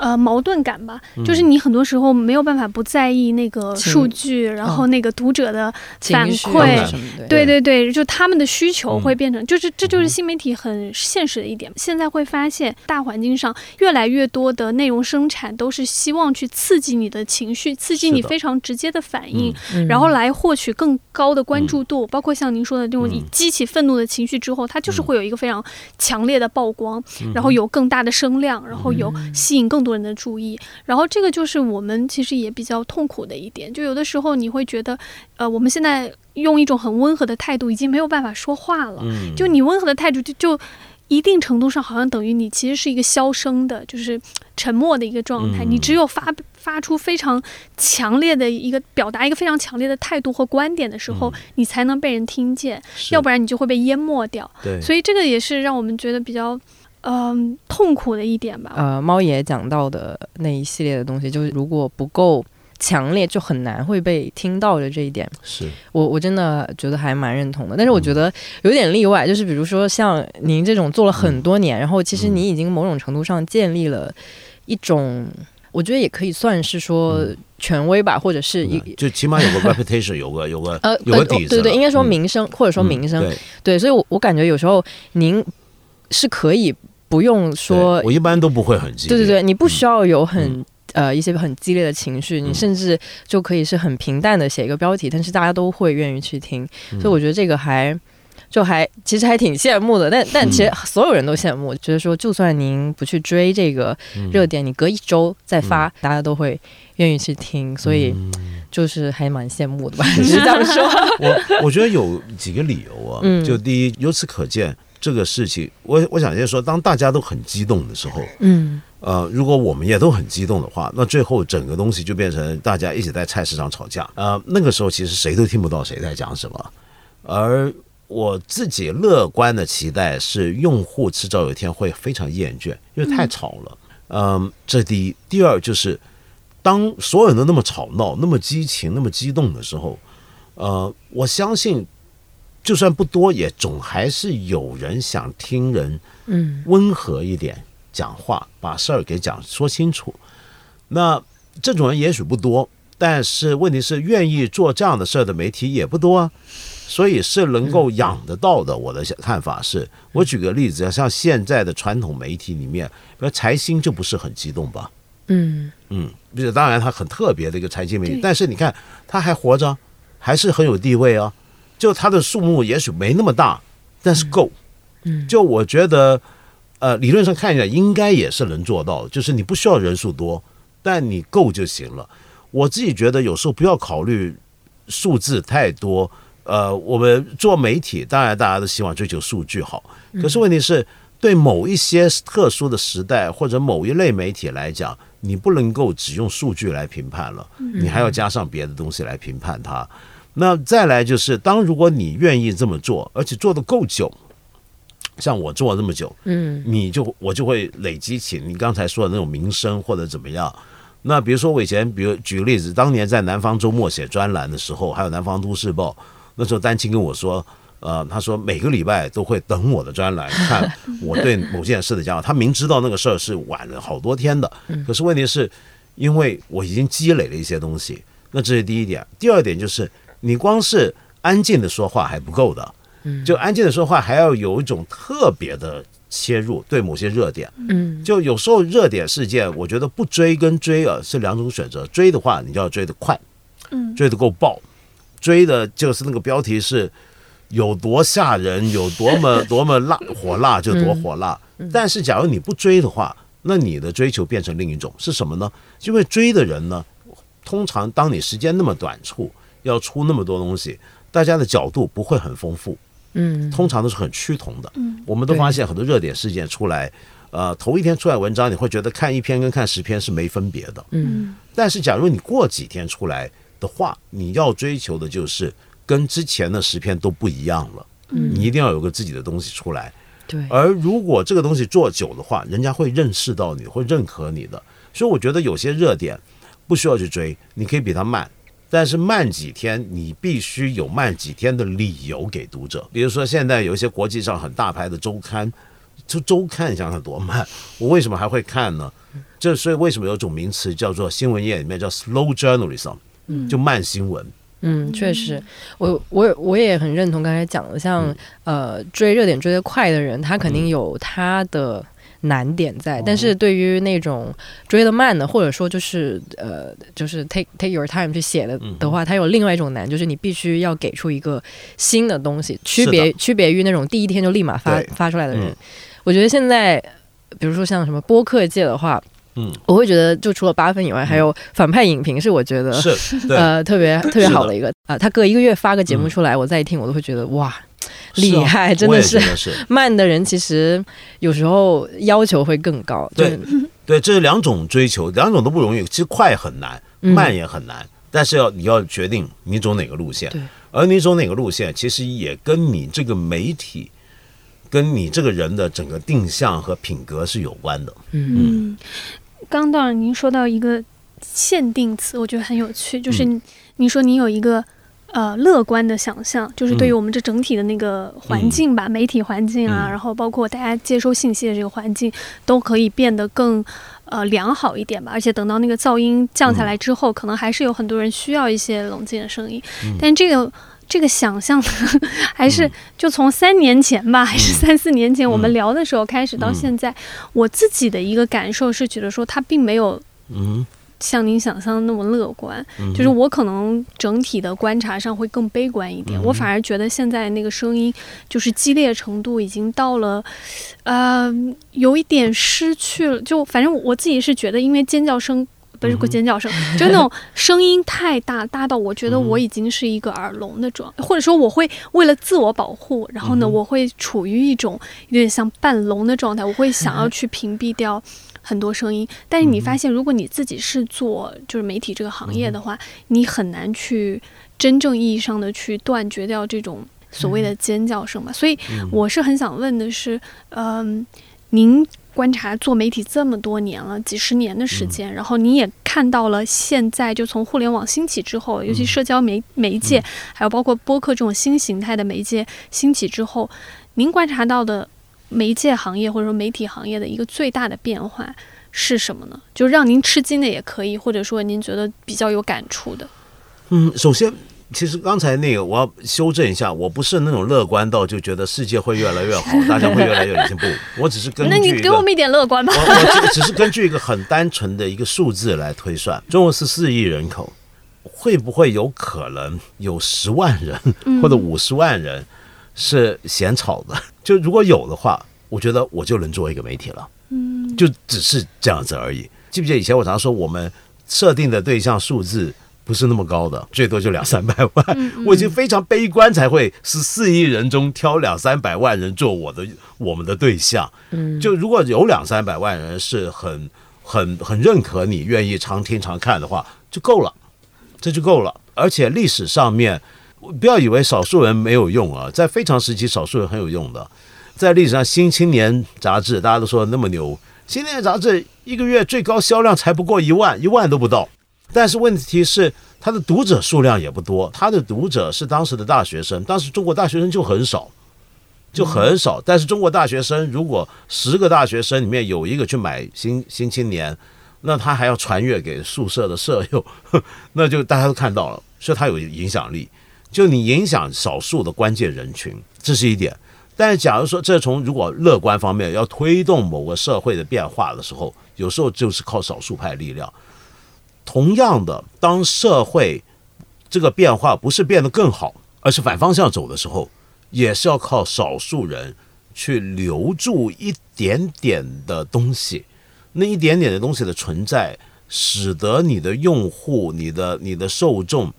呃，矛盾感吧，就是你很多时候没有办法不在意那个数据，然后那个读者的反馈，对对。对，就他们的需求会变成，就是这就是新媒体很现实的一点。现在会发现，大环境上越来越多的内容生产都是希望去刺激你的情绪，刺激你非常直接的反应，然后来获取更高的关注度。包括像您说的这种激起愤怒的情绪之后，它就是会有一个非常强烈的曝光，然后有更大的声量，然后有吸引更多。多人的注意，然后这个就是我们其实也比较痛苦的一点，就有的时候你会觉得，呃，我们现在用一种很温和的态度，已经没有办法说话了。嗯，就你温和的态度，就就一定程度上好像等于你其实是一个消声的，就是沉默的一个状态。你只有发发出非常强烈的一个表达一个非常强烈的态度或观点的时候，你才能被人听见，要不然你就会被淹没掉。对，所以这个也是让我们觉得比较。嗯，痛苦的一点吧。呃，猫爷讲到的那一系列的东西，就是如果不够强烈，就很难会被听到的这一点。是我我真的觉得还蛮认同的。但是我觉得有点例外，就是比如说像您这种做了很多年，然后其实你已经某种程度上建立了一种，我觉得也可以算是说权威吧，或者是一就起码有个 reputation，有个 *laughs* 有个呃有个底子。对对，应该说名声或者说名声。对，所以，我我感觉有时候您是可以。不用说，我一般都不会很激。对对对，你不需要有很呃一些很激烈的情绪，你甚至就可以是很平淡的写一个标题，但是大家都会愿意去听。所以我觉得这个还就还其实还挺羡慕的。但但其实所有人都羡慕，觉得说就算您不去追这个热点，你隔一周再发，大家都会愿意去听。所以就是还蛮羡慕的吧？是 *laughs* 这样说。*laughs* 我我觉得有几个理由啊。就第一，由此可见。这个事情，我我想先说，当大家都很激动的时候，嗯，呃，如果我们也都很激动的话，那最后整个东西就变成大家一起在菜市场吵架，呃，那个时候其实谁都听不到谁在讲什么，而我自己乐观的期待是，用户迟早有一天会非常厌倦，因为太吵了。嗯，这第一。第二就是，当所有人都那么吵闹、那么激情、那么激动的时候，呃，我相信，就算不多，也总还是有人想听人，嗯，温和一点讲话，把事儿给讲说清楚。那这种人也许不多，但是问题是，愿意做这样的事儿的媒体也不多啊。所以是能够养得到的。我的看法是，我举个例子，像现在的传统媒体里面，比如财新就不是很激动吧？嗯嗯，不是，当然他很特别的一个财经媒体，但是你看他还活着，还是很有地位啊。就它的数目也许没那么大，但是够。嗯，就我觉得，呃，理论上看起来应该也是能做到，就是你不需要人数多，但你够就行了。我自己觉得有时候不要考虑数字太多。呃，我们做媒体，当然大家都希望追求数据好。可是问题是，对某一些特殊的时代或者某一类媒体来讲，你不能够只用数据来评判了，你还要加上别的东西来评判它。那再来就是，当如果你愿意这么做，而且做的够久，像我做了这么久，嗯，你就我就会累积起你刚才说的那种名声或者怎么样。那比如说我以前，比如举个例子，当年在南方周末写专栏的时候，还有南方都市报。那时候丹青跟我说，呃，他说每个礼拜都会等我的专栏，看 *laughs* 我对某件事的讲。他明知道那个事儿是晚了好多天的，可是问题是，因为我已经积累了一些东西。那这是第一点。第二点就是，你光是安静的说话还不够的，就安静的说话还要有一种特别的切入，对某些热点。嗯，就有时候热点事件，我觉得不追跟追啊是两种选择。追的话，你就要追得快，嗯，追得够爆。追的就是那个标题是有多吓人，有多么 *laughs* 多么辣火辣就多火辣。但是假如你不追的话，那你的追求变成另一种是什么呢？因为追的人呢，通常当你时间那么短促，要出那么多东西，大家的角度不会很丰富，嗯，通常都是很趋同的。嗯，我们都发现很多热点事件出来，呃，头一天出来文章，你会觉得看一篇跟看十篇是没分别的。嗯，但是假如你过几天出来。的话，你要追求的就是跟之前的十篇都不一样了。嗯，你一定要有个自己的东西出来。对。而如果这个东西做久的话，人家会认识到你，会认可你的。所以我觉得有些热点不需要去追，你可以比它慢，但是慢几天，你必须有慢几天的理由给读者。比如说，现在有一些国际上很大牌的周刊，就周刊，你想想多慢，我为什么还会看呢？这所以为什么有种名词叫做新闻业里面叫 slow journalism。就慢新闻。嗯，确实，我我我也很认同刚才讲的，像呃追热点追得快的人，他肯定有他的难点在。但是对于那种追得慢的，或者说就是呃就是 take take your time 去写的的话，它有另外一种难，就是你必须要给出一个新的东西，区别区别于那种第一天就立马发发出来的人。我觉得现在，比如说像什么播客界的话。嗯，我会觉得就除了八分以外，还有反派影评是我觉得是呃特别特别好的一个啊，他隔一个月发个节目出来，我再听我都会觉得哇厉害，真的是 *laughs* 慢的人其实有时候要求会更高。对对，这是两种追求，两种都不容易。其实快很难，慢也很难，但是要你要决定你走哪个路线，而你走哪个路线，其实也跟你这个媒体跟你这个人的整个定向和品格是有关的。嗯。刚到您说到一个限定词，我觉得很有趣，就是您说您有一个呃乐观的想象，就是对于我们这整体的那个环境吧，媒体环境啊，然后包括大家接收信息的这个环境，都可以变得更呃良好一点吧。而且等到那个噪音降下来之后，可能还是有很多人需要一些冷静的声音，但这个。这个想象 *laughs* 还是就从三年前吧，还是三四年前我们聊的时候开始到现在，我自己的一个感受是觉得说它并没有嗯像您想象的那么乐观，就是我可能整体的观察上会更悲观一点，我反而觉得现在那个声音就是激烈程度已经到了呃有一点失去了，就反正我自己是觉得因为尖叫声。不是尖叫声，就那种声音太大，大到我觉得我已经是一个耳聋的状，或者说我会为了自我保护，然后呢，我会处于一种有点像半聋的状态，我会想要去屏蔽掉很多声音。但是你发现，如果你自己是做就是媒体这个行业的话，你很难去真正意义上的去断绝掉这种所谓的尖叫声嘛。所以我是很想问的是，嗯，您观察做媒体这么多年了，几十年的时间，然后你也看到了现在就从互联网兴起之后，尤其社交媒媒介，还有包括播客这种新形态的媒介兴起之后，您观察到的媒介行业或者说媒体行业的一个最大的变化是什么呢？就让您吃惊的也可以，或者说您觉得比较有感触的。嗯，首先，其实刚才那个我要修正一下，我不是那种乐观到就觉得世界会越来越好，*laughs* 大家会越来越进步。我只是根据那你给我们一点乐观吧。我我只是根据一个很单纯的一个数字来推算，中国十四亿人口，会不会有可能有十万人或者五十万人是嫌吵的？*laughs* 就如果有的话，我觉得我就能做一个媒体了。嗯，就只是这样子而已。记不记得以前我常说，我们设定的对象数字。不是那么高的，最多就两三百万。我已经非常悲观，才会十四亿人中挑两三百万人做我的我们的对象。嗯，就如果有两三百万人是很很很认可你，愿意常听常看的话，就够了，这就够了。而且历史上面，不要以为少数人没有用啊，在非常时期，少数人很有用的。在历史上，《新青年》杂志大家都说那么牛，《新青年》杂志一个月最高销量才不过一万，一万都不到。但是问题是，他的读者数量也不多。他的读者是当时的大学生，当时中国大学生就很少，就很少。但是中国大学生如果十个大学生里面有一个去买《新新青年》，那他还要传阅给宿舍的舍友，*laughs* 那就大家都看到了，所以他有影响力。就你影响少数的关键人群，这是一点。但是假如说这从如果乐观方面要推动某个社会的变化的时候，有时候就是靠少数派力量。同样的，当社会这个变化不是变得更好，而是反方向走的时候，也是要靠少数人去留住一点点的东西。那一点点的东西的存在，使得你的用户、你的你的受众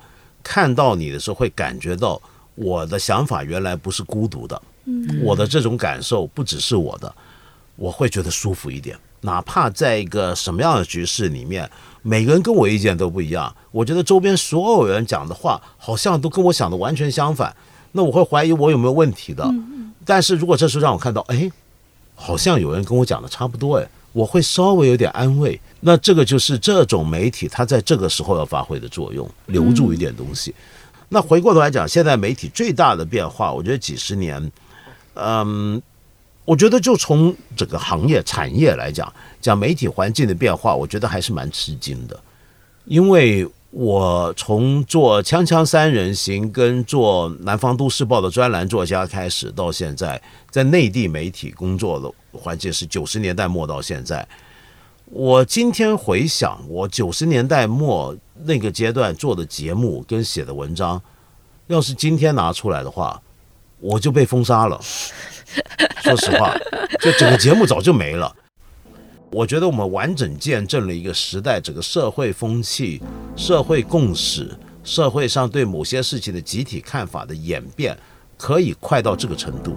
看到你的时候，会感觉到我的想法原来不是孤独的。嗯，我的这种感受不只是我的，我会觉得舒服一点。哪怕在一个什么样的局势里面。每个人跟我意见都不一样，我觉得周边所有人讲的话好像都跟我想的完全相反，那我会怀疑我有没有问题的。但是如果这时候让我看到，哎，好像有人跟我讲的差不多，哎，我会稍微有点安慰。那这个就是这种媒体它在这个时候要发挥的作用，留住一点东西。那回过头来讲，现在媒体最大的变化，我觉得几十年，嗯。我觉得，就从整个行业产业来讲，讲媒体环境的变化，我觉得还是蛮吃惊的。因为我从做《锵锵三人行》跟做《南方都市报》的专栏作家开始，到现在在内地媒体工作的环境是九十年代末到现在。我今天回想，我九十年代末那个阶段做的节目跟写的文章，要是今天拿出来的话，我就被封杀了。*laughs* 说实话，就整个节目早就没了。我觉得我们完整见证了一个时代，整个社会风气、社会共识、社会上对某些事情的集体看法的演变，可以快到这个程度。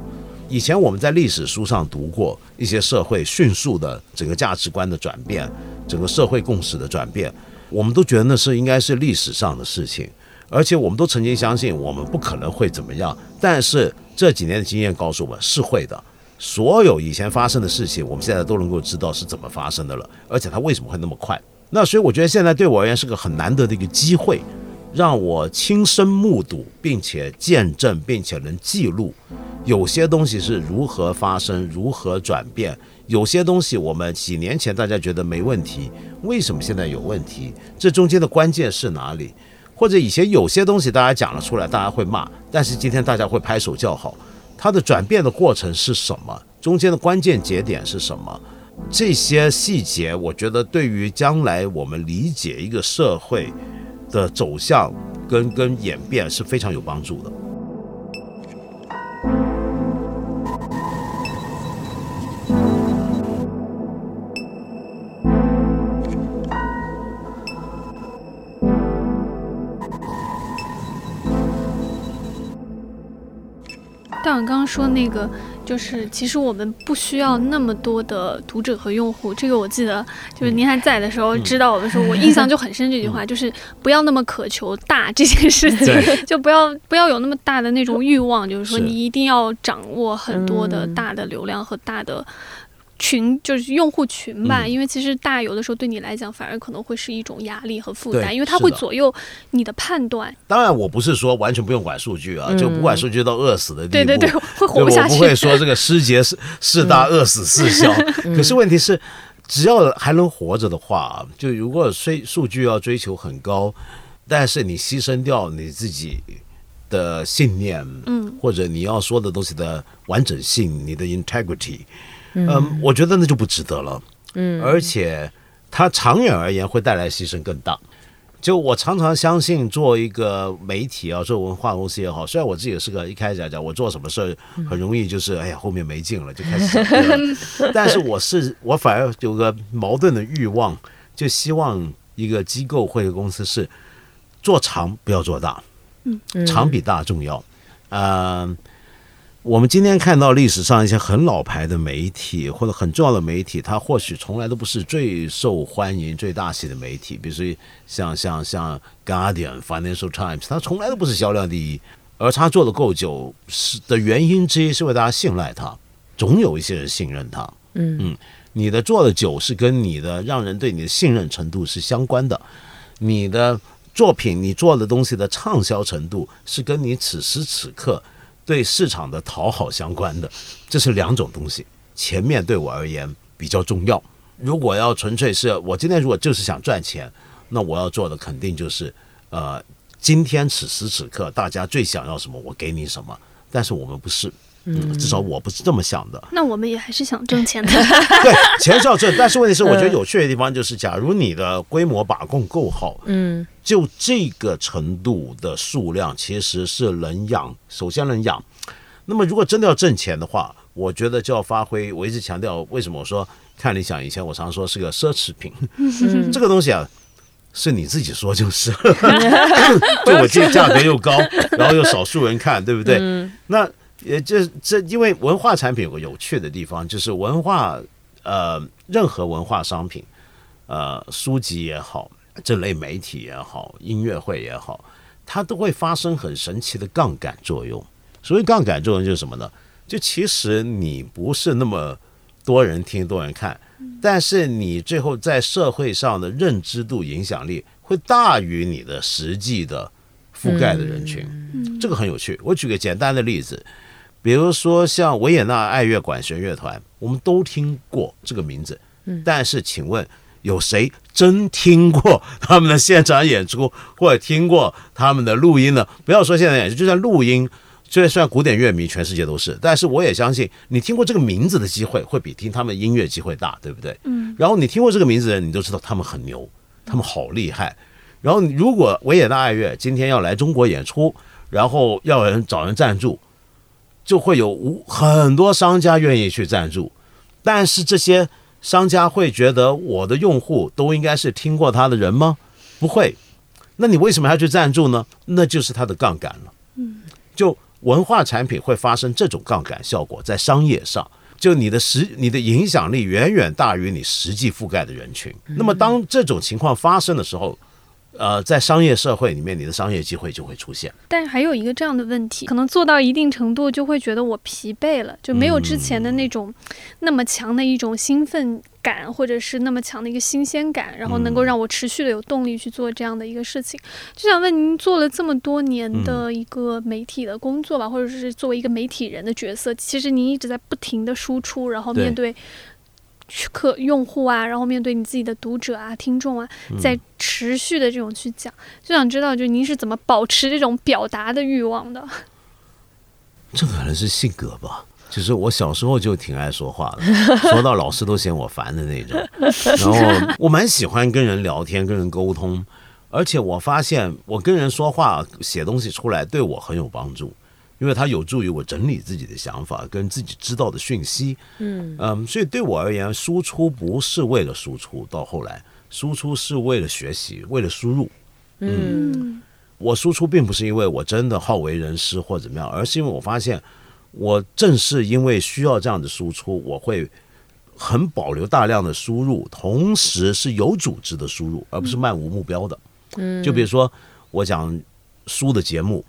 以前我们在历史书上读过一些社会迅速的整个价值观的转变，整个社会共识的转变，我们都觉得那是应该是历史上的事情。而且我们都曾经相信我们不可能会怎么样，但是这几年的经验告诉我们是会的。所有以前发生的事情，我们现在都能够知道是怎么发生的了，而且它为什么会那么快。那所以我觉得现在对我而言是个很难得的一个机会，让我亲身目睹，并且见证，并且能记录有些东西是如何发生、如何转变。有些东西我们几年前大家觉得没问题，为什么现在有问题？这中间的关键是哪里？或者以前有些东西大家讲了出来，大家会骂，但是今天大家会拍手叫好。它的转变的过程是什么？中间的关键节点是什么？这些细节，我觉得对于将来我们理解一个社会的走向跟跟演变是非常有帮助的。但我刚刚说那个就是其实我们不需要那么多的读者和用户。这个我记得，就是您还在的时候知道我的时候，我印象就很深。这句话就是不要那么渴求大这件事情，*laughs* 就不要不要有那么大的那种欲望，就是说你一定要掌握很多的大的流量和大的。群就是用户群吧，因为其实大有的时候对你来讲反而可能会是一种压力和负担，因为它会左右你的判断。当然，我不是说完全不用管数据啊，就不管数据到饿死的地步。对对对，会活不下去。我不会说这个失节是 *laughs* 四大饿死是小。*laughs* 可是问题是，只要还能活着的话，就如果追数据要追求很高，但是你牺牲掉你自己的信念，嗯，或者你要说的东西的完整性，你的 integrity。嗯，我觉得那就不值得了。嗯，而且它长远而言会带来牺牲更大。就我常常相信，做一个媒体啊，做文化公司也好，虽然我自己也是个一开始来讲，我做什么事儿很容易就是哎呀后面没劲了就开始，*laughs* 但是我是我反而有个矛盾的欲望，就希望一个机构或者公司是做长不要做大，嗯，长比大重要，嗯。我们今天看到历史上一些很老牌的媒体或者很重要的媒体，它或许从来都不是最受欢迎、最大气的媒体，比如说像像像 Guardian、Financial Times，它从来都不是销量第一，而它做的够久是的原因之一是为大家信赖它，总有一些人信任它。嗯嗯，你的做的久是跟你的让人对你的信任程度是相关的，你的作品你做的东西的畅销程度是跟你此时此刻。对市场的讨好相关的，这是两种东西。前面对我而言比较重要。如果要纯粹是我今天如果就是想赚钱，那我要做的肯定就是呃，今天此时此刻大家最想要什么，我给你什么。但是我们不是。嗯，至少我不是这么想的。那我们也还是想挣钱的。*laughs* *laughs* 对，钱是要挣，但是问题是，我觉得有趣的地方就是，假如你的规模把控够好，嗯，就这个程度的数量其实是能养，首先能养。那么，如果真的要挣钱的话，我觉得就要发挥。我一直强调，为什么我说看理想以前我常说是个奢侈品，这个东西啊，是你自己说就是，*laughs* 就我这个价格又高，然后又少数人看，对不对？那。也这这，因为文化产品有个有趣的地方，就是文化呃，任何文化商品，呃，书籍也好，这类媒体也好，音乐会也好，它都会发生很神奇的杠杆作用。所谓杠杆作用就是什么呢？就其实你不是那么多人听、多人看，但是你最后在社会上的认知度、影响力会大于你的实际的覆盖的人群。这个很有趣。我举个简单的例子。比如说像维也纳爱乐管弦乐团，我们都听过这个名字，但是请问有谁真听过他们的现场演出，或者听过他们的录音呢？不要说现场演出，就算录音，就算古典乐迷，全世界都是。但是我也相信，你听过这个名字的机会，会比听他们音乐机会大，对不对？嗯。然后你听过这个名字的人，你都知道他们很牛，他们好厉害。然后如果维也纳爱乐今天要来中国演出，然后要人找人赞助。就会有无很多商家愿意去赞助，但是这些商家会觉得我的用户都应该是听过他的人吗？不会，那你为什么要去赞助呢？那就是他的杠杆了。嗯，就文化产品会发生这种杠杆效果，在商业上，就你的实你的影响力远远大于你实际覆盖的人群。那么当这种情况发生的时候，呃，在商业社会里面，你的商业机会就会出现。但还有一个这样的问题，可能做到一定程度，就会觉得我疲惫了，就没有之前的那种那么强的一种兴奋感，或者是那么强的一个新鲜感，然后能够让我持续的有动力去做这样的一个事情。就想问您，做了这么多年的一个媒体的工作吧，或者是作为一个媒体人的角色，其实您一直在不停的输出，然后面对。客用户啊，然后面对你自己的读者啊、听众啊，在持续的这种去讲，就想知道，就您是怎么保持这种表达的欲望的？*laughs* 这可能是性格吧。就是我小时候就挺爱说话的，*laughs* 说到老师都嫌我烦的那种。*laughs* 然后我蛮喜欢跟人聊天、跟人沟通，而且我发现我跟人说话、写东西出来对我很有帮助。因为它有助于我整理自己的想法跟自己知道的讯息，嗯嗯，所以对我而言，输出不是为了输出，到后来输出是为了学习，为了输入。嗯，我输出并不是因为我真的好为人师或怎么样，而是因为我发现我正是因为需要这样的输出，我会很保留大量的输入，同时是有组织的输入，而不是漫无目标的。嗯，就比如说我讲书的节目，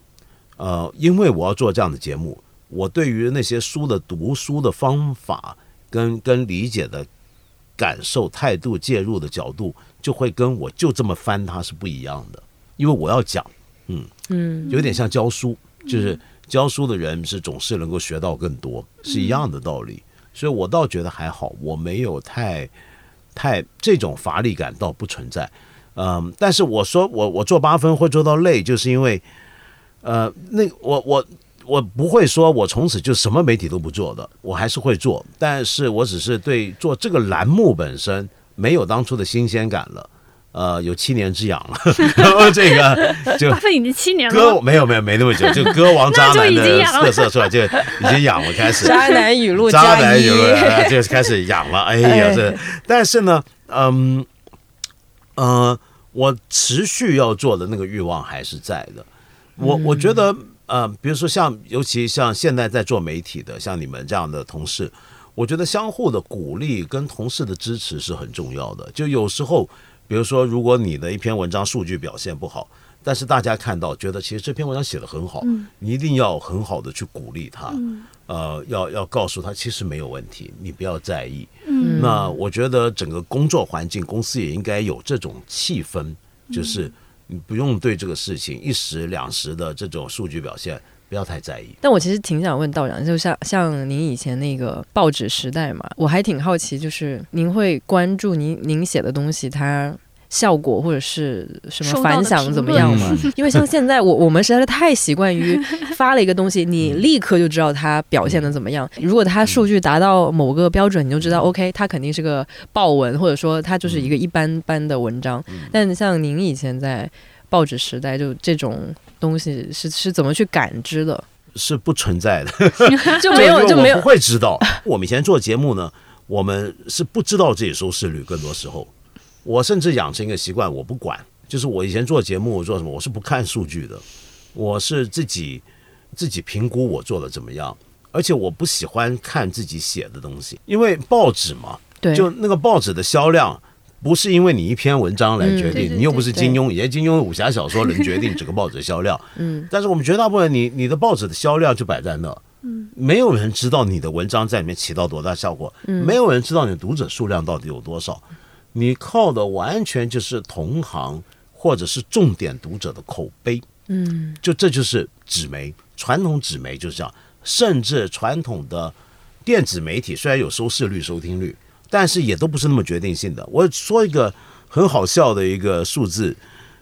呃，因为我要做这样的节目，我对于那些书的读书的方法跟跟理解的感受、态度、介入的角度，就会跟我就这么翻它是不一样的。因为我要讲，嗯嗯，有点像教书，就是教书的人是总是能够学到更多，是一样的道理。所以我倒觉得还好，我没有太太这种乏力感倒不存在。嗯，但是我说我我做八分会做到累，就是因为呃，那我我我不会说我从此就什么媒体都不做的，我还是会做，但是我只是对做这个栏目本身没有当初的新鲜感了。呃，有七年之痒了，*laughs* 然后这个 *laughs* 就已经七年了，歌没有没有没那么久，就 *laughs* 歌王渣男的特色出来，就已经痒了，开始渣男语录，渣男语录就开始痒了，哎呀这，但是呢，嗯呃，我持续要做的那个欲望还是在的，我我觉得呃，比如说像尤其像现在在做媒体的，像你们这样的同事，我觉得相互的鼓励跟同事的支持是很重要的，就有时候。比如说，如果你的一篇文章数据表现不好，但是大家看到觉得其实这篇文章写的很好，你一定要很好的去鼓励他，呃，要要告诉他其实没有问题，你不要在意。那我觉得整个工作环境，公司也应该有这种气氛，就是你不用对这个事情一时两时的这种数据表现不要太在意。但我其实挺想问道长，就像像您以前那个报纸时代嘛，我还挺好奇，就是您会关注您您写的东西，它。效果或者是什么反响怎么样吗？*laughs* 因为像现在我我们实在是太习惯于发了一个东西，你立刻就知道它表现的怎么样。如果它数据达到某个标准，你就知道 OK，它肯定是个爆文，或者说它就是一个一般般的文章。但像您以前在报纸时代，就这种东西是是怎么去感知的？是不存在的，*laughs* 就没有就没有 *laughs* 不会知道。我们以前做节目呢，我们是不知道自己收视率，更多时候。我甚至养成一个习惯，我不管，就是我以前做节目做什么，我是不看数据的，我是自己自己评估我做的怎么样，而且我不喜欢看自己写的东西，因为报纸嘛，对，就那个报纸的销量不是因为你一篇文章来决定，你又不是金庸，以前金庸武侠小说能决定整个报纸的销量，嗯，*laughs* 但是我们绝大部分你你的报纸的销量就摆在那，嗯，没有人知道你的文章在里面起到多大效果，嗯，没有人知道你的读者数量到底有多少。你靠的完全就是同行或者是重点读者的口碑，嗯，就这就是纸媒，传统纸媒就是这样，甚至传统的电子媒体虽然有收视率、收听率，但是也都不是那么决定性的。我说一个很好笑的一个数字，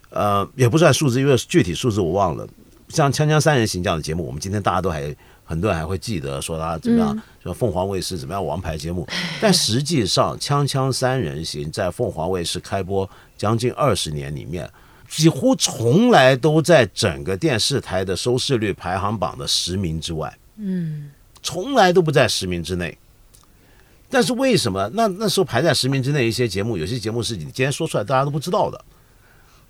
呃，也不算数字，因为具体数字我忘了。像《锵锵三人行》这样的节目，我们今天大家都还。很多人还会记得说他怎么样，说凤凰卫视怎么样王牌节目，但实际上《锵锵三人行》在凤凰卫视开播将近二十年里面，几乎从来都在整个电视台的收视率排行榜的十名之外，嗯，从来都不在十名之内。但是为什么？那那时候排在十名之内一些节目，有些节目是你今天说出来大家都不知道的，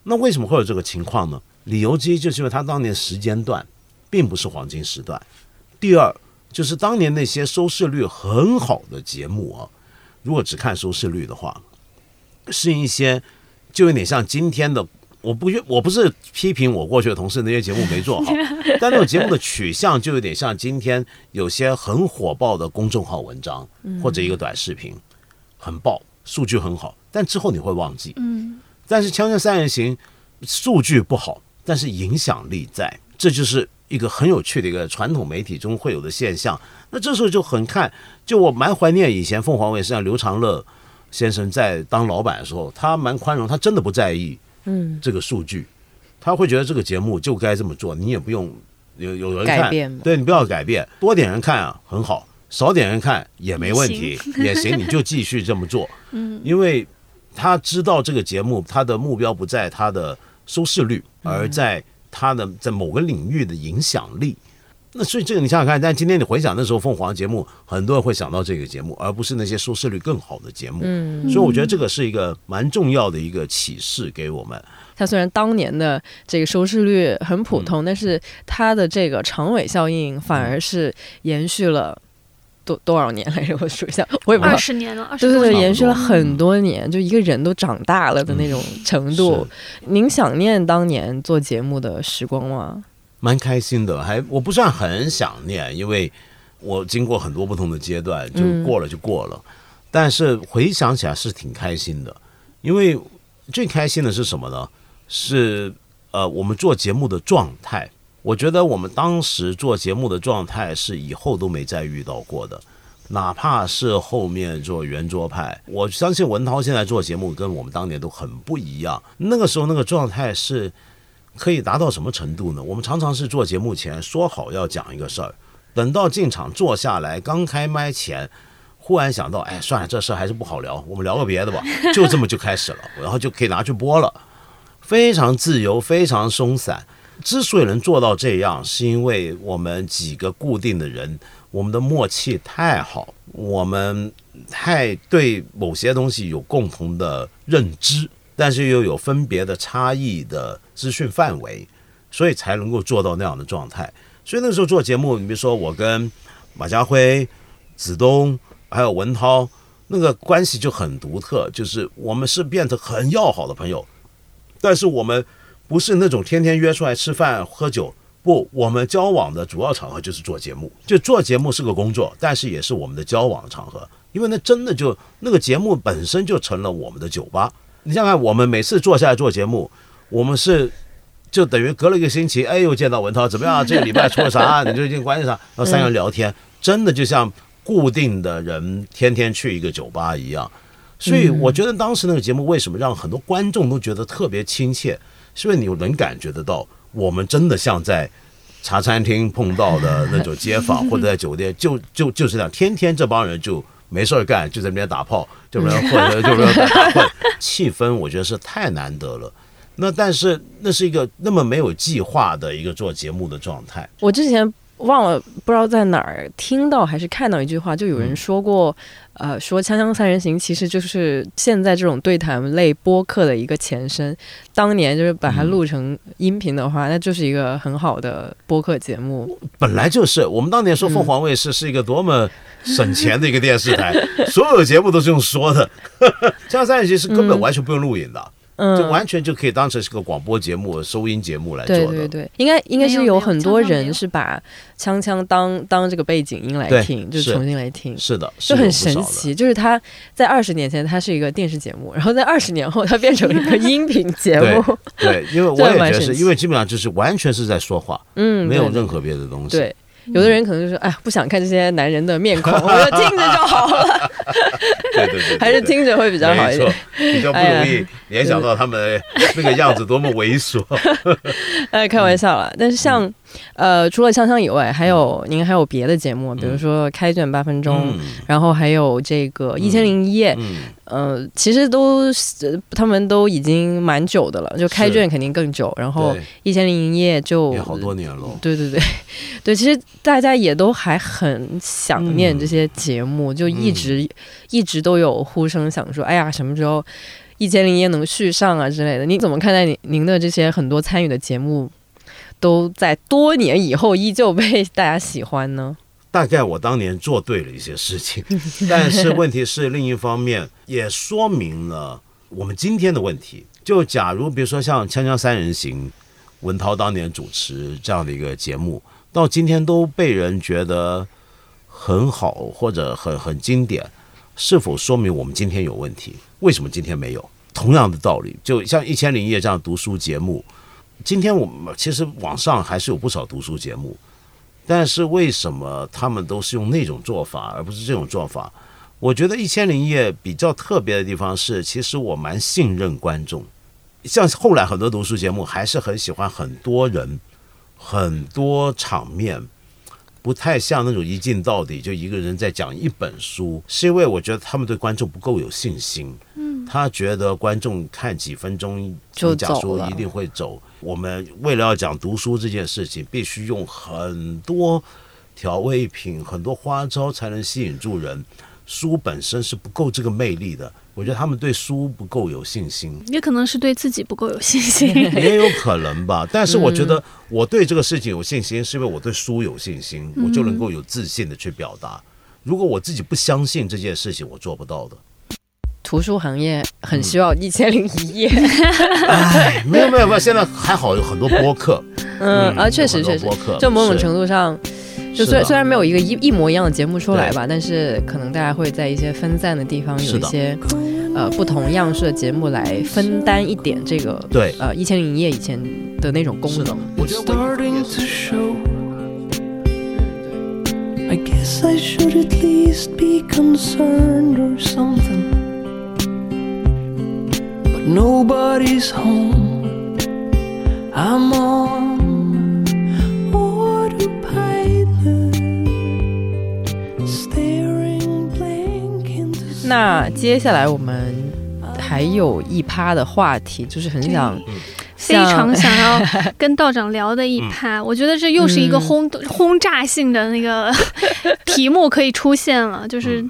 那为什么会有这个情况呢？理由之一就是因为他当年时间段并不是黄金时段。第二就是当年那些收视率很好的节目啊，如果只看收视率的话，是一些就有点像今天的。我不我不是批评我过去的同事那些节目没做好，*laughs* 但那种节目的取向就有点像今天有些很火爆的公众号文章或者一个短视频，很爆，数据很好，但之后你会忘记。嗯。但是《锵锵三人行》数据不好，但是影响力在，这就是。一个很有趣的一个传统媒体中会有的现象，那这时候就很看，就我蛮怀念以前凤凰卫视像刘长乐先生在当老板的时候，他蛮宽容，他真的不在意嗯。这个数据，他会觉得这个节目就该这么做，你也不用有有人看，对你不要改变，多点人看啊很好，少点人看也没问题也行，你就继续这么做，*laughs* 嗯，因为他知道这个节目他的目标不在他的收视率，而在。他的在某个领域的影响力，那所以这个你想想看，但今天你回想那时候凤凰节目，很多人会想到这个节目，而不是那些收视率更好的节目。嗯，所以我觉得这个是一个蛮重要的一个启示给我们。它虽然当年的这个收视率很普通，但是它的这个长尾效应反而是延续了多多少年来着？*laughs* 我数一下，我也不知道二。十年了，二十对对对，延续了很多年，就一个人都长大了的那种程度。您想念当年做节目的时光吗？蛮开心的，还我不算很想念，因为我经过很多不同的阶段，就嗯过了就过了。但是回想起来是挺开心的，因为最开心的是什么呢？是呃，我们做节目的状态。我觉得我们当时做节目的状态是以后都没再遇到过的，哪怕是后面做圆桌派，我相信文涛现在做节目跟我们当年都很不一样。那个时候那个状态是可以达到什么程度呢？我们常常是做节目前说好要讲一个事儿，等到进场坐下来，刚开麦前，忽然想到，哎，算了，这事儿还是不好聊，我们聊个别的吧，就这么就开始了，然后就可以拿去播了，*laughs* 非常自由，非常松散。之所以能做到这样，是因为我们几个固定的人，我们的默契太好，我们太对某些东西有共同的认知，但是又有分别的差异的资讯范围，所以才能够做到那样的状态。所以那个时候做节目，你比如说我跟马家辉、子东还有文涛，那个关系就很独特，就是我们是变得很要好的朋友，但是我们不是那种天天约出来吃饭喝酒。不，我们交往的主要场合就是做节目，就做节目是个工作，但是也是我们的交往的场合，因为那真的就那个节目本身就成了我们的酒吧。你想想看，我们每次坐下来做节目，我们是就等于隔了一个星期，哎，又见到文涛，怎么样？*laughs* 这个礼拜出了啥？你最近关系啥？然后三个人聊天，真的就像固定的人天天去一个酒吧一样。所以我觉得当时那个节目为什么让很多观众都觉得特别亲切，是因为你能感觉得到，我们真的像在茶餐厅碰到的那种街坊，或者在酒店，*laughs* 就就就是这样，天天这帮人就没事儿干，就在那边打炮，就在那边混，就在打混，气氛我觉得是太难得了。那但是那是一个那么没有计划的一个做节目的状态，我之前忘了不知道在哪儿听到还是看到一句话，就有人说过，呃，说《锵锵三人行》其实就是现在这种对谈类播客的一个前身。当年就是把它录成音频的话，那就是一个很好的播客节目。本来就是我们当年说凤凰卫视是一个多么省钱的一个电视台，*laughs* 所有节目都是用说的，锵锵三人行是根本完全不用录影的。嗯，这完全就可以当成是个广播节目、收音节目来做的。对对对，应该应该是有很多人是把锵锵当当这个背景音来听，就是重新来听。是的，就是很神奇，就是它在二十年前它是一个电视节目，然后在二十年后它变成了一个音频节目。对，因为 *laughs* 我这也觉得是，因为基本上就是完全是在说话，嗯，没有任何别的东西。对。有的人可能就是哎，不想看这些男人的面孔，我就听着就好了，*laughs* 对对对对，还是听着会比较好一点。比较不容易联想到他们那个样子多么猥琐。*laughs* 哎，开玩笑了。但是像呃，除了香香以外，还有您还有别的节目，比如说开卷八分钟，嗯。然后还有这个一千零一夜，嗯，呃，其实都是他们都已经蛮久的了，就开卷肯定更久，然后一千零一夜就也好多年了。对对对，*laughs* 对，其实大家也都还很想念嗯这些节目，就一直、一直都有呼声想说，哎呀，什么时候一千零一夜能续上啊之类的。你怎么看待您您的这些很多参与的节目，都在多年以后依旧被大家喜欢呢？大概我当年做对了一些事情，*laughs* 但是问题是另一方面也说明了我们今天的问题。就假如比如说像《锵锵三人行》，文涛当年主持这样的一个节目，到今天都被人觉得很好或者很很经典，是否说明我们今天有问题？为什么今天没有？同样的道理，就像《一千零一夜》这样读书节目，今天我们其实网上还是有不少读书节目，但是为什么他们都是用那种做法，而不是这种做法？我觉得《一千零一夜》比较特别的地方是，其实我蛮信任观众。像后来很多读书节目，还是很喜欢很多人、很多场面，不太像那种一镜到底就一个人在讲一本书，是因为我觉得他们对观众不够有信心。嗯，他觉得观众看几分钟就讲走了书一定会走。我们为了要讲读书这件事情，必须用很多调味品、很多花招才能吸引住人。书本身是不够这个魅力的，我觉得他们对书不够有信心。也可能是对自己不够有信心。也有可能吧，但是我觉得我对这个事情有信心，是因为我对书有信心，我就能够有自信的去表达。如果我自己不相信这件事情，我做不到的。图书行业很需要一千零一夜，哎，没有没有没有，现在还好有很多播客，嗯啊，确实确实。播客，就某种程度上，就虽虽然没有一个一一模一样的节目出来吧，但是可能大家会在一些分散的地方有一些呃不同样式的节目来分担一点这个对。呃一千零一夜以前的那种功能。. I guess I should at least be concerned or something. Nobody's home. I'm on autopilot, staring blank into 那接下来我们还有一趴的话题，就是很想非常想要跟道长聊的一趴，我觉得这又是一个轰、轰炸性的那个 *laughs* 题目可以出现了，就是。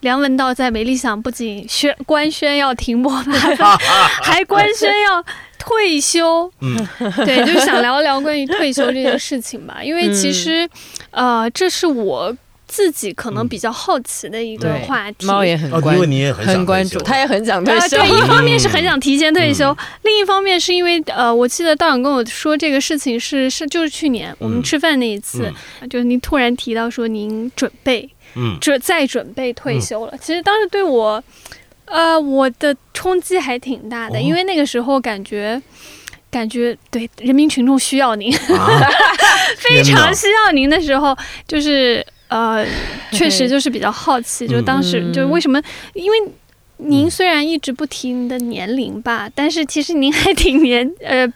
梁文道在美丽想不仅宣官宣要停播 *laughs* 还官宣要退休。嗯，对，就是想聊一聊关于退休这件事情吧，*laughs* 因为其实，呃，这是我自己可能比较好奇的一个话题。猫也很哦，关因为你也很想关注，退休。他也很想退啊，休。对，一方面是很想提前退休，嗯。另一方面是因为呃，我记得道长跟我说这个事情是是就是去年我们嗯。吃饭那一次，就是您突然提到说您准备嗯。准在准备退休了，其实当时对我呃我的冲击还挺大的，哦。因为那个时候感觉。感觉对人民群众需要您，啊，*laughs* 非常需要您的时候，就是呃，确实就是比较好奇，就当时嗯。就为什么？因为您虽然一直不提您的年龄吧，但是其实您还挺年呃，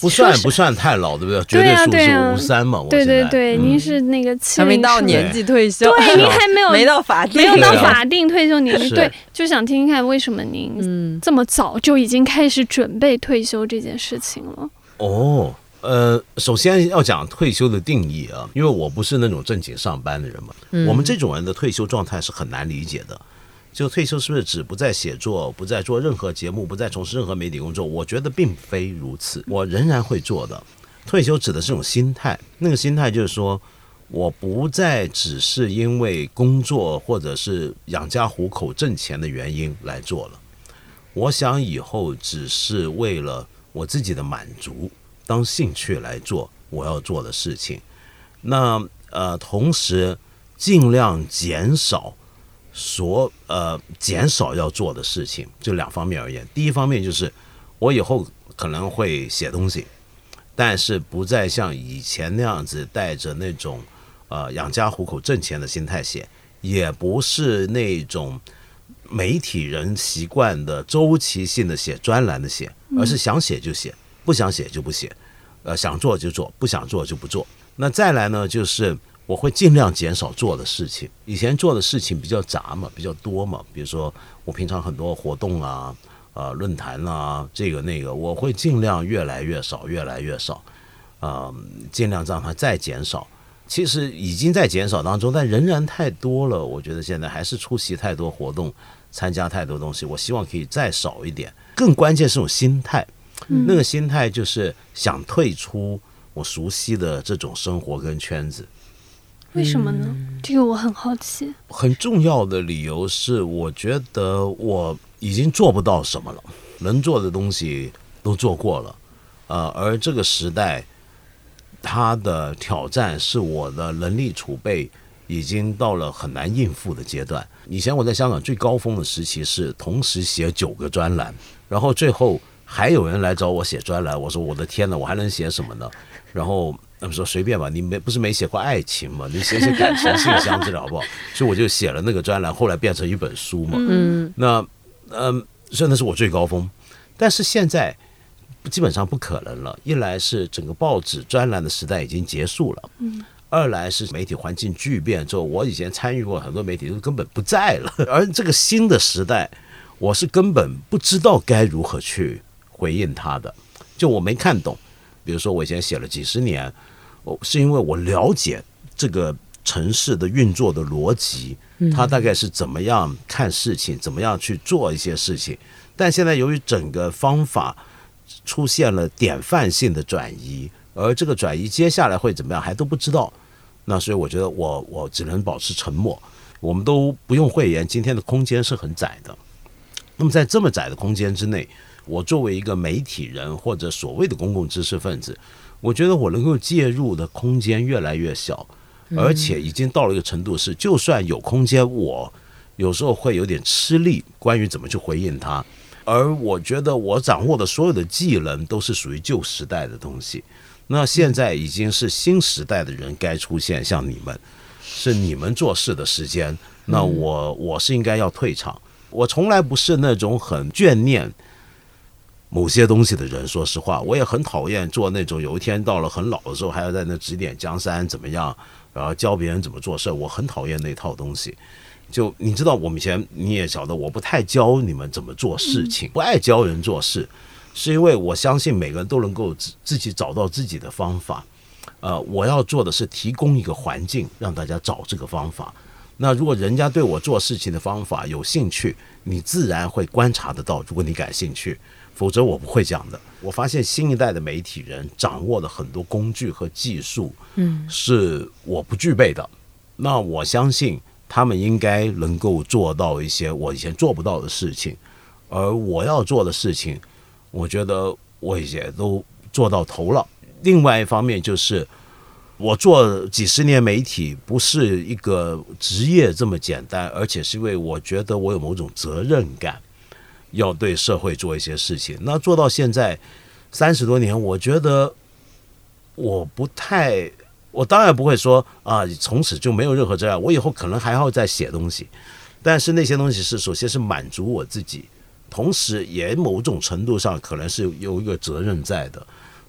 不算不算太老，对不对？绝对啊。数是五三嘛，我对对对，嗯。您是那个七还没零到年纪退休，对，*laughs* 您还没有没到法定，没有到法定退休年龄，对，就想听听看为什么您嗯，这么早就已经开始准备退休这件事情了。哦，呃，首先要讲退休的定义啊，因为我不是那种正经上班的人嘛，嗯。我们这种人的退休状态是很难理解的。就退休是不是指不再写作，不再做任何节目，不再从事任何媒体工作？我觉得并非如此，我仍然会做的。退休指的是种心态，那个心态就是说，我不再只是因为工作或者是养家糊口挣钱的原因来做了。我想以后只是为了我自己的满足，当兴趣来做我要做的事情。那呃，同时尽量减少所呃减少要做的事情，就两方面而言。第一方面就是我以后可能会写东西，但是不再像以前那样子带着那种呃养家糊口挣钱的心态写，也不是那种媒体人习惯的周期性的写专栏的写，而是想写就写，不想写就不写，呃，想做就做，不想做就不做。那再来呢，就是我会尽量减少做的事情。以前做的事情比较杂嘛，比较多嘛，比如说我平常很多活动啊、呃论坛啊，这个那个，我会尽量越来越少，越来越少，呃，尽量让它再减少。其实已经在减少当中，但仍然太多了。我觉得现在还是出席太多活动，参加太多东西。我希望可以再少一点。更关键是种心态，那个心态就是想退出我熟悉的这种生活跟圈子。为什么呢？这个我很好奇。很重要的理由是，我觉得我已经做不到什么了，能做的东西都做过了，呃，而这个时代，它的挑战是我的能力储备已经到了很难应付的阶段。以前我在香港最高峰的时期是同时写九个专栏，然后最后还有人来找我写专栏，我说我的天呐，我还能写什么呢？然后他们说随便吧，你没不是没写过爱情吗？你写写感情信箱之类好不好？*laughs* 所以我就写了那个专栏，后来变成一本书嘛。嗯那嗯，所以那是我最高峰，但是现在基本上不可能了。一来是整个报纸专栏的时代已经结束了，嗯，二来是媒体环境巨变之后，我以前参与过很多媒体都根本不在了，*laughs* 而这个新的时代，我是根本不知道该如何去回应它的，就我没看懂。比如说，我以前写了几十年，我是因为我了解这个城市的运作的逻辑，它大概是怎么样看事情，怎么样去做一些事情。但现在由于整个方法出现了典范性的转移，而这个转移接下来会怎么样还都不知道。那所以我觉得我我只能保持沉默。我们都不用讳言，今天的空间是很窄的。那么在这么窄的空间之内，我作为一个媒体人或者所谓的公共知识分子，我觉得我能够介入的空间越来越小，而且已经到了一个程度是，就算有空间，我有时候会有点吃力，关于怎么去回应他。而我觉得我掌握的所有的技能都是属于旧时代的东西，那现在已经是新时代的人该出现，像你们，是你们做事的时间，那我我是应该要退场。我从来不是那种很眷念某些东西的人，说实话，我也很讨厌做那种有一天到了很老的时候还要在那指点江山怎么样，然后教别人怎么做事，我很讨厌那套东西。就你知道，我们以前你也晓得，我不太教你们怎么做事情，不爱教人做事，是因为我相信每个人都能够自自己找到自己的方法。呃，我要做的是提供一个环境，让大家找这个方法。那如果人家对我做事情的方法有兴趣，你自然会观察得到。如果你感兴趣，否则我不会讲的。我发现新一代的媒体人掌握了很多工具和技术，嗯，是我不具备的。那我相信。他们应该能够做到一些我以前做不到的事情，而我要做的事情，我觉得我也都做到头了。另外一方面就是，我做几十年媒体不是一个职业这么简单，而且是因为我觉得我有某种责任感，要对社会做一些事情。那做到现在三十多年，我觉得我不太。我当然不会说啊，从此就没有任何这样。我以后可能还要再写东西，但是那些东西是首先是满足我自己，同时也某种程度上可能是有一个责任在的。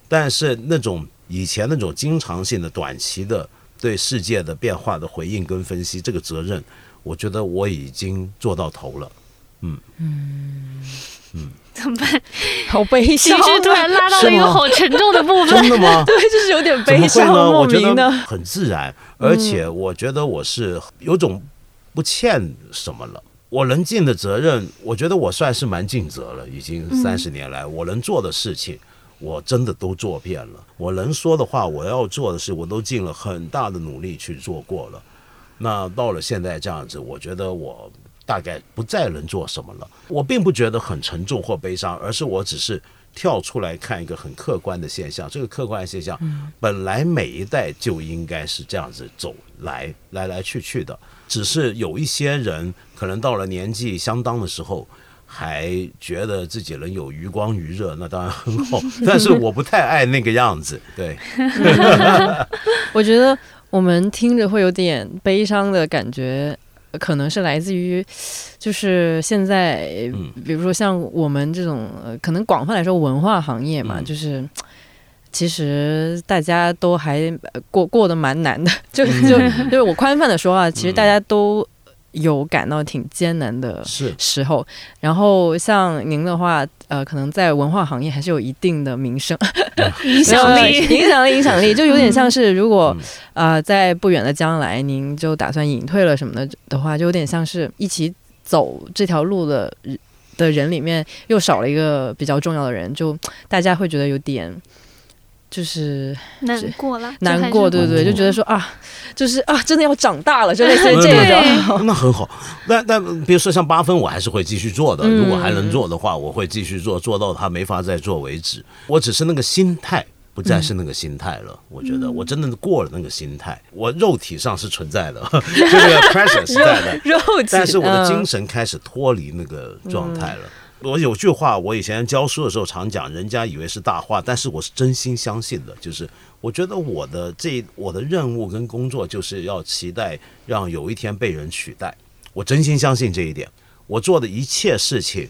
但是那种以前那种经常性的、短期的对世界的变化的回应跟分析，这个责任，我觉得我已经做到头了。嗯嗯嗯。怎么办？好悲伤，情绪突然拉到了一个好沉重的部分。真的吗？*laughs* 对，就是有点悲伤，莫名的。很自然，而且我觉得我是有种不欠什么了。我能尽的责任，我觉得我算是蛮尽责了。已经三十年来，我能做的事情，我真的都做遍了。我能说的话，我要做的事，我都尽了很大的努力去做过了。那到了现在这样子，我觉得我。大概不再能做什么了。我并不觉得很沉重或悲伤，而是我只是跳出来看一个很客观的现象。这个客观的现象，本来每一代就应该是这样子走来来来去去的，只是有一些人可能到了年纪相当的时候，还觉得自己能有余光余热，那当然很好。*laughs* 但是我不太爱那个样子。对，*laughs* *laughs* 我觉得我们听着会有点悲伤的感觉。可能是来自于，就是现在，比如说像我们这种，可能广泛来说文化行业嘛，就是其实大家都还过过得蛮难的，就就就是我宽泛的说啊，其实大家都。有感到挺艰难的时候，然后像您的话，呃，可能在文化行业还是有一定的名声、*laughs* 影响力、影响力、影响力，就有点像是如果啊，在不远的将来，您就打算隐退了什么的的话，就有点像是一起走这条路的的人里面又少了一个比较重要的人，就大家会觉得有点。就是难过了，难过，对对对，就觉得说啊，就是啊，真的要长大了，就类似这种。那很好，那那比如说像八分，我还是会继续做的。如果还能做的话，我会继续做，做到他没法再做为止。我只是那个心态不再是那个心态了。我觉得我真的过了那个心态，我肉体上是存在的，*laughs* 这个 pressure 是在的，*laughs* 肉体，但是我的精神开始脱离那个状态了。我有句话，我以前教书的时候常讲，人家以为是大话，但是我是真心相信的。就是我觉得我的这我的任务跟工作，就是要期待让有一天被人取代。我真心相信这一点。我做的一切事情，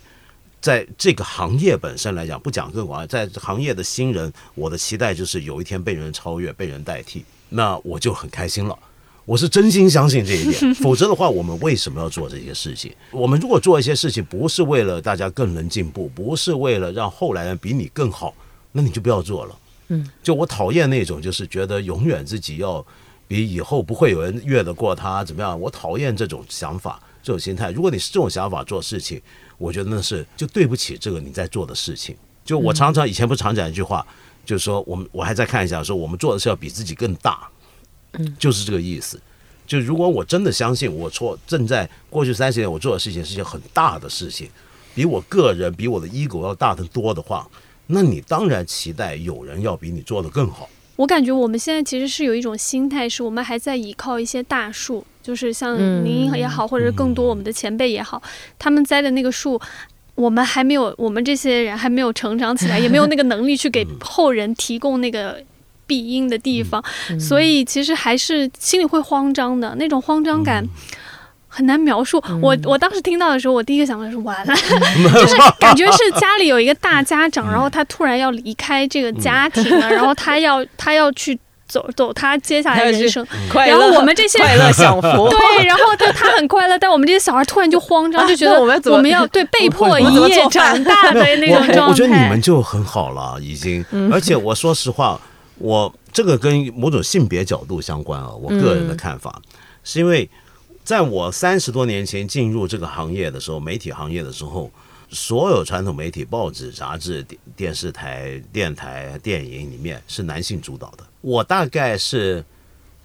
在这个行业本身来讲，不讲更广，在行业的新人，我的期待就是有一天被人超越，被人代替。那我就很开心了。我是真心相信这一点，*laughs* 否则的话，我们为什么要做这些事情？我们如果做一些事情，不是为了大家更能进步，不是为了让后来人比你更好，那你就不要做了。嗯，就我讨厌那种，就是觉得永远自己要比以后不会有人越得过他，怎么样？我讨厌这种想法，这种心态。如果你是这种想法做事情，我觉得那是就对不起这个你在做的事情。就我常常以前不常讲一句话，就是说我们我还在看一下，说我们做的是要比自己更大。嗯，就是这个意思。就如果我真的相信我错，正在过去三十年我做的事情是件很大的事情，比我个人比我的 ego 要大得多的话，那你当然期待有人要比你做得更好。我感觉我们现在其实是有一种心态，是我们还在依靠一些大树，就是像您也好，或者是更多我们的前辈也好，他们栽的那个树，我们还没有，我们这些人还没有成长起来，也没有那个能力去给后人提供那个庇荫的地方，所以其实还是心里会慌张的，那种慌张感。很难描述。我我当时听到的时候，我第一个想法是完了，*laughs* 就是感觉是家里有一个大家长，然后他突然要离开这个家庭了，*laughs* 然后他要他要去走走他接下来的人生。然后我们这些快乐享福，*laughs* 对，然后他他很快乐，但我们这些小孩突然就慌张，就觉得我们我们要对被迫一夜长大的那种状态。我觉得你们就很好了，已经。而且我说实话，我这个跟某种性别角度相关啊，我个人的看法是因为。在我三十多年前进入这个行业的时候，媒体行业的时候，所有传统媒体、报纸、杂志、电电视台、电台、电影里面是男性主导的。我大概是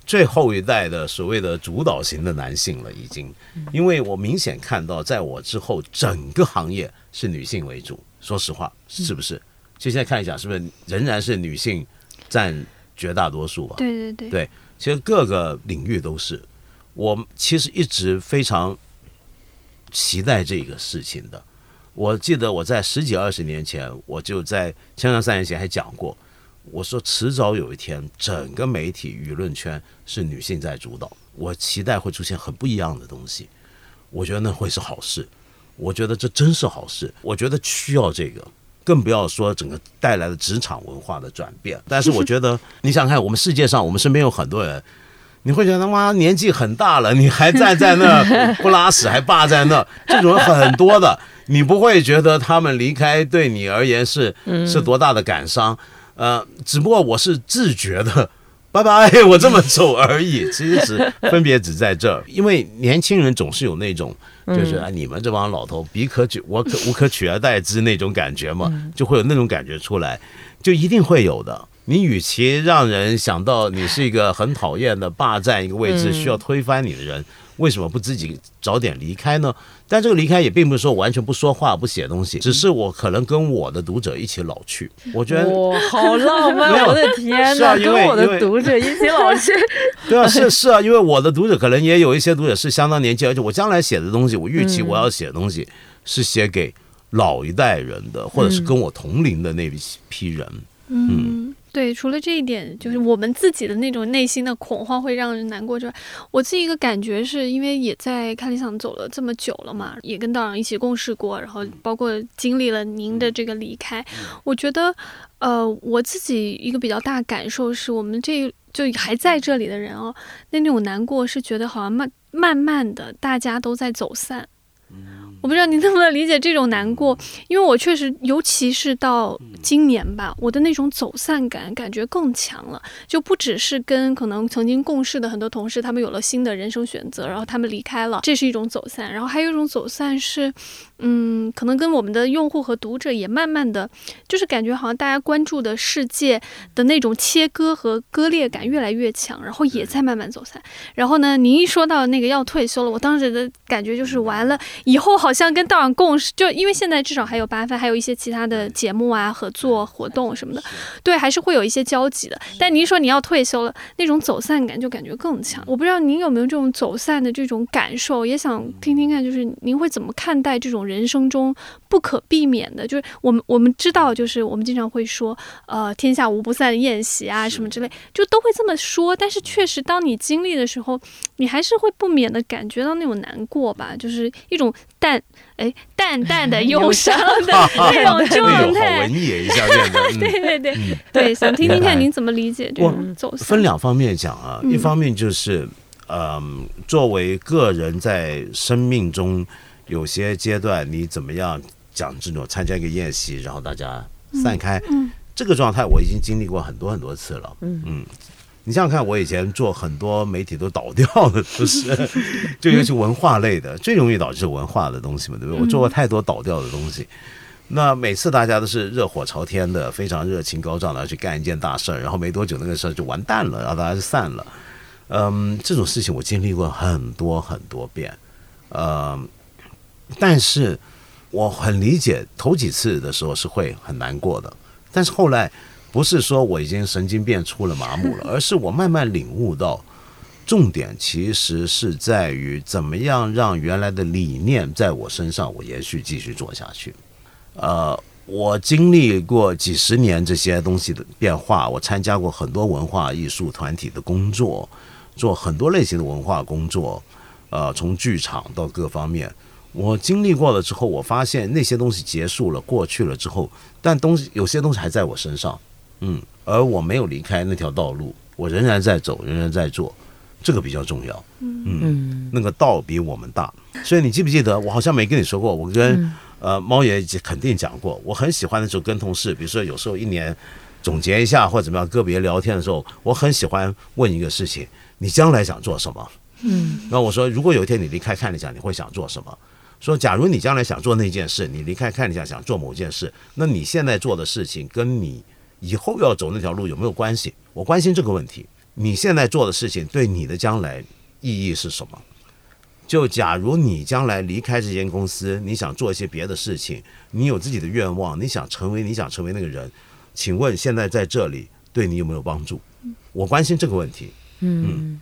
最后一代的所谓的主导型的男性了，已经，因为我明显看到，在我之后，整个行业是女性为主。说实话，是不是？就现在看一下，是不是仍然是女性占绝大多数吧？对对对，对，其实各个领域都是。我其实一直非常期待这个事情的。我记得我在十几二十年前，我就在《锵锵三人行》还讲过，我说迟早有一天，整个媒体舆论圈是女性在主导。我期待会出现很不一样的东西，我觉得那会是好事。我觉得这真是好事。我觉得需要这个，更不要说整个带来的职场文化的转变。但是我觉得，*laughs* 你想看，我们世界上，我们身边有很多人。你会觉得妈年纪很大了，你还站在那 *laughs* 不拉屎还霸在那，这种人很多的。*laughs* 你不会觉得他们离开对你而言是是多大的感伤？呃，只不过我是自觉的，拜拜，我这么走而已。*laughs* 其实只分别只在这儿，因为年轻人总是有那种就是啊，你们这帮老头彼可取我可无可取而代之那种感觉嘛，就会有那种感觉出来，就一定会有的。你与其让人想到你是一个很讨厌的霸占一个位置、需要推翻你的人，为什么不自己早点离开呢？但这个离开也并不是说完全不说话、不写东西，只是我可能跟我的读者一起老去。我觉得哇，好浪漫！我的天哪，跟我的读者一起老去。对啊，是是啊，因为我的读者可能也有一些读者是相当年轻，而且我将来写的东西，我预期我要写的东西是写给老一代人的，或者是跟我同龄的那一批人。嗯。对，除了这一点，就是我们自己的那种内心的恐慌会让人难过之外，我自己一个感觉是因为也在看理想走了这么久了嘛，也跟道长一起共事过，然后包括经历了您的这个离开，我觉得，呃，我自己一个比较大感受是我们这就还在这里的人哦，那那种难过是觉得好像慢慢慢的大家都在走散。我不知道你能不能理解这种难过，因为我确实，尤其是到今年吧，我的那种走散感感觉更强了。就不只是跟可能曾经共事的很多同事，他们有了新的人生选择，然后他们离开了，这是一种走散。然后还有一种走散是，嗯，可能跟我们的用户和读者也慢慢的，就是感觉好像大家关注的世界的那种切割和割裂感越来越强，然后也在慢慢走散。然后呢，您一说到那个要退休了，我当时的感觉就是完了，以后好。像跟道长共事，就因为现在至少还有八分，还有一些其他的节目啊、合作活动什么的，对，还是会有一些交集的。但您说你要退休了，那种走散感就感觉更强。我不知道您有没有这种走散的这种感受，也想听听看，就是您会怎么看待这种人人生中不可避免的，就是我们我们知道，就是我们经常会说，呃，天下无不散的宴席啊，什么之类，就都会这么说。但是确实，当你经历的时候，你还是会不免的感觉到那种难过吧，就是一种淡哎淡淡的忧伤的 *laughs* 那种 *laughs* 状态。文艺一下变得。嗯 *laughs* 对对对对，想听听看您怎么理解这我种走向。分两方面讲啊，嗯一方面就是，嗯，作为个人在生命中有些阶段，你怎么样讲这种参加一个宴席，然后大家散开，嗯这个状态我已经经历过很多很多次了，嗯。你想想看，我以前做很多媒体都倒掉了，不是？*laughs* 就尤其文化类的，最容易导致文化的东西嘛，对不对？我做过太多倒掉的东西。那每次大家都是热火朝天的，非常热情高涨的要去干一件大事儿，然后没多久那个事儿就完蛋了，然后大家就散了。嗯，这种事情我经历过很多很多遍，呃，但是我很理解头几次的时候是会很难过的，但是后来不是说我已经神经变出了麻木了，*laughs* 而是我慢慢领悟到。重点其实是在于怎么样让原来的理念在我身上我延续继续做下去。呃，我经历过几十年这些东西的变化，我参加过很多文化艺术团体的工作，做很多类型的文化工作，呃，从剧场到各方面。我经历过了之后，我发现那些东西结束了、过去了之后，但东西有些东西还在我身上，嗯，而我没有离开那条道路，我仍然在走，仍然在做，这个比较重要。嗯，那个道比我们大，所以你记不记得？我好像没跟你说过，我跟、呃猫爷肯定讲过，我很喜欢的时候跟同事，比如说有时候一年总结一下或者怎么样，个别聊天的时候，我很喜欢问一个事情：你将来想做什么？嗯，那我说，如果有一天你离开看理想，你会想做什么？说，假如你将来想做那件事，你离开看一下想做某件事，那你现在做的事情跟你以后要走那条路有没有关系？我关心这个问题。你现在做的事情对你的将来意义是什么？就假如你将来离开这间公司，你想做一些别的事情，你有自己的愿望，你想成为你想成为那个人，请问现在在这里对你有没有帮助？我关心这个问题。嗯，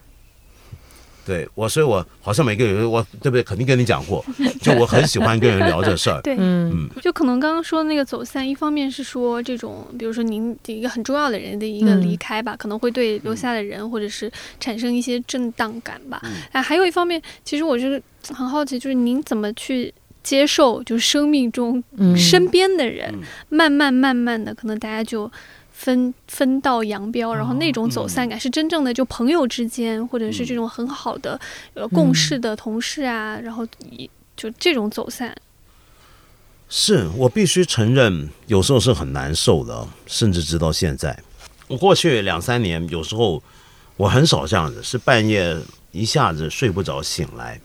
对我，所以我好像每个人，我对不对？肯定跟你讲过，*laughs* 就我很喜欢跟人聊这事儿。对，嗯就可能刚刚说的那个走散，一方面是说这种，比如说您的一个很重要的人的一个离开吧，可能会对留下的人或者是产生一些震荡感吧。啊，还有一方面，其实我就是很好奇，就是您怎么去接受，就是生命中嗯身边的人，嗯慢慢慢慢的，可能大家就。分分道扬镳，然后那种走散感是真正的就朋友之间，或者是这种很好的呃共事的同事啊，然后一就这种走散，是我必须承认，有时候是很难受的，甚至直到现在。我过去两三年，有时候我很少这样子，是半夜一下子睡不着醒来，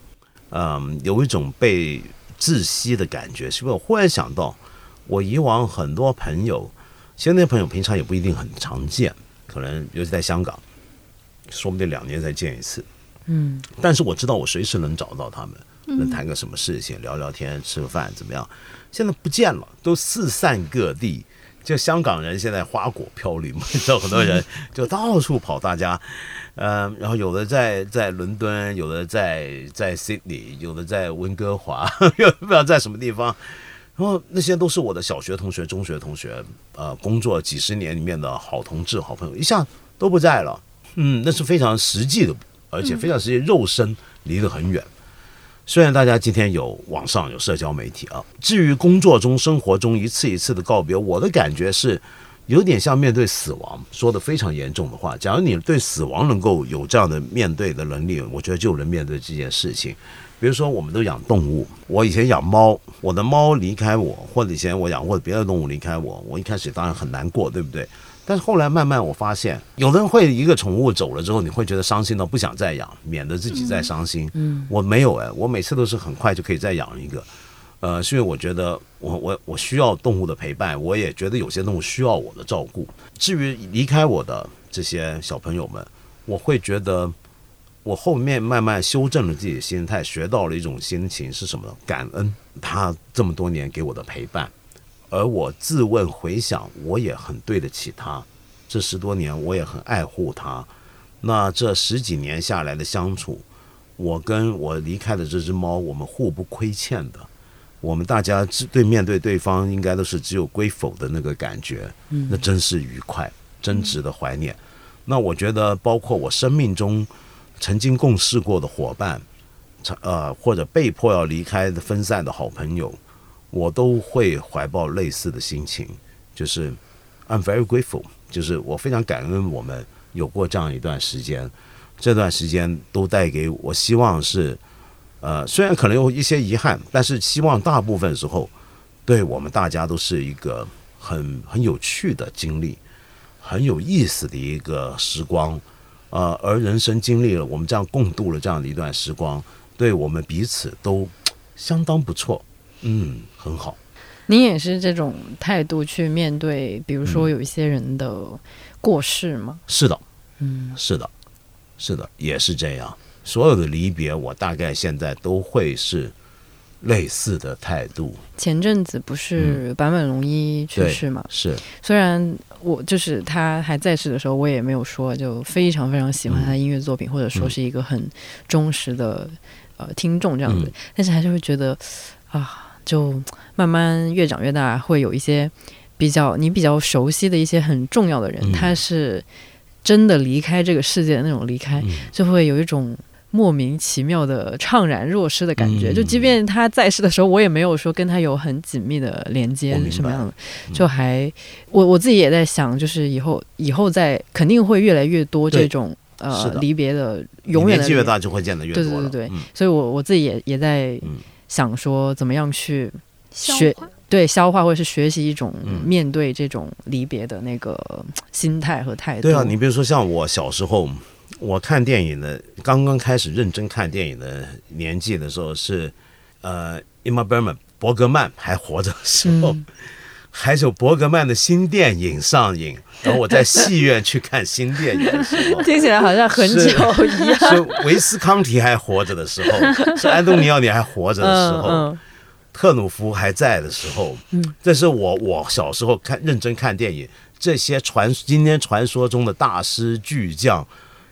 嗯，有一种被窒息的感觉。是不是我忽然想到，我以往很多朋友，其实那些朋友平常也不一定很常见，可能尤其在香港，说不定两年才见一次。嗯，但是我知道我随时能找到他们，能谈个什么事情，聊聊天，吃个饭，怎么样？现在不见了，都四散各地。就香港人现在花果飘零嘛，*laughs* 你知道很多人 *laughs* 就到处跑，大家，嗯，然后有的在在伦敦，有的在在 Sydney，有的在温哥华，*laughs* 又不知道在什么地方。然后那些都是我的小学同学、中学同学，呃，工作几十年里面的好同志、好朋友，一下都不在了。嗯，那是非常实际的，而且非常实际，肉身离得很远。虽然大家今天有网上有社交媒体啊，至于工作中、生活中一次一次的告别，我的感觉是有点像面对死亡，说的非常严重的话。假如你对死亡能够有这样的面对的能力，我觉得就能面对这件事情。比如说，我们都养动物，我以前养猫，我的猫离开我，或者以前我养过的别的动物离开我，我一开始当然很难过，对不对？但是后来慢慢我发现，有的人会一个宠物走了之后，你会觉得伤心到不想再养，免得自己再伤心。嗯，我没有哎，我每次都是很快就可以再养一个。呃，是因为我觉得我我我需要动物的陪伴，我也觉得有些动物需要我的照顾。至于离开我的这些小朋友们，我会觉得我后面慢慢修正了自己的心态，学到了一种心情是什么呢？感恩他这么多年给我的陪伴。而我自问回想，我也很对得起他。这十多年，我也很爱护他。那这十几年下来的相处，我跟我离开的这只猫，我们互不亏欠的。我们大家只对面对对方，应该都是只有归否的那个感觉，那真是愉快，真值得怀念。那我觉得，包括我生命中曾经共事过的伙伴，呃，或者被迫要离开的分散的好朋友，我都会怀抱类似的心情，就是 I'm very grateful，就是我非常感恩我们有过这样一段时间，这段时间都带给我希望是。呃，虽然可能有一些遗憾，但是希望大部分时候，对我们大家都是一个很很有趣的经历，很有意思的一个时光。呃，而人生经历了我们这样共度了这样的一段时光，对我们彼此都相当不错。嗯，很好。你也是这种态度去面对，比如说有一些人的过世吗？是的，嗯，是的，是的，也是这样。所有的离别，我大概现在都会是类似的态度。前阵子不是坂本龙一去世嘛？是。虽然我就是他还在世的时候，我也没有说就非常非常喜欢他的音乐作品，或者说是一个很忠实的呃听众这样子，但是还是会觉得啊，就慢慢越长越大，会有一些比较你比较熟悉的一些很重要的人，他是真的离开这个世界的那种离开，就会有一种。莫名其妙的怅然若失的感觉，就即便他在世的时候，我也没有说跟他有很紧密的连接，什么样的，就还我我自己也在想，就是以后以后在肯定会越来越多这种呃离别的，永远年纪越大就会见得越多，对对对对，所以我我自己也也在想说，怎么样去学对消化或者是学习一种面对这种离别的那个心态和态度。对啊，你比如说像我小时候。我看电影的刚刚开始认真看电影的年纪的时候是，呃，Emma Berman 伯格曼还活着的时候，还有伯格曼的新电影上映，然后我在戏院去看新电影的时候，听起来好像很久一样。是维斯康提还活着的时候，*laughs* 是安东尼奥尼还活着的时候，特鲁夫还在的时候，这是我我小时候看认真看电影，这些传今天传说中的大师巨匠。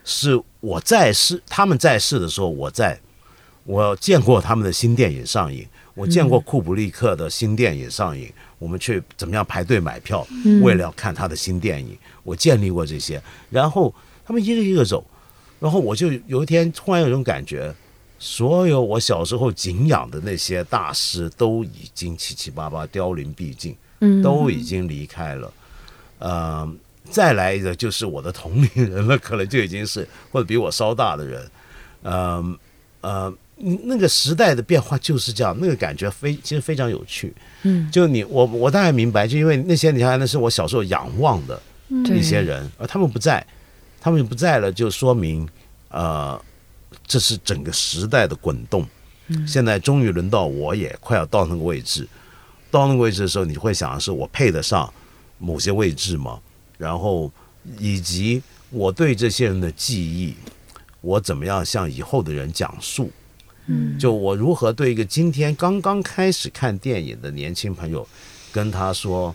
是我在世，他们在世的时候，我在，我见过他们的新电影上映，我见过库布里克的新电影上映，我们去怎么样排队买票，为了要看他的新电影，我建立过这些，然后他们一个一个走，然后我就有一天突然有种感觉，所有我小时候敬仰的那些大师都已经七七八八凋零毕尽，都已经离开了，嗯。再来一个就是我的同龄人了，可能就已经是或者比我稍大的人，嗯呃，那个时代的变化就是这样，那个感觉非其实非常有趣。嗯，就你我我大概明白，就因为那些你看那是我小时候仰望的一些人，而他们不在，他们不在了，就说明呃，这是整个时代的滚动。嗯，现在终于轮到我也快要到那个位置，到那个位置的时候，你会想的是我配得上某些位置吗？然后，以及我对这些人的记忆，我怎么样向以后的人讲述？嗯，就我如何对一个今天刚刚开始看电影的年轻朋友，跟他说，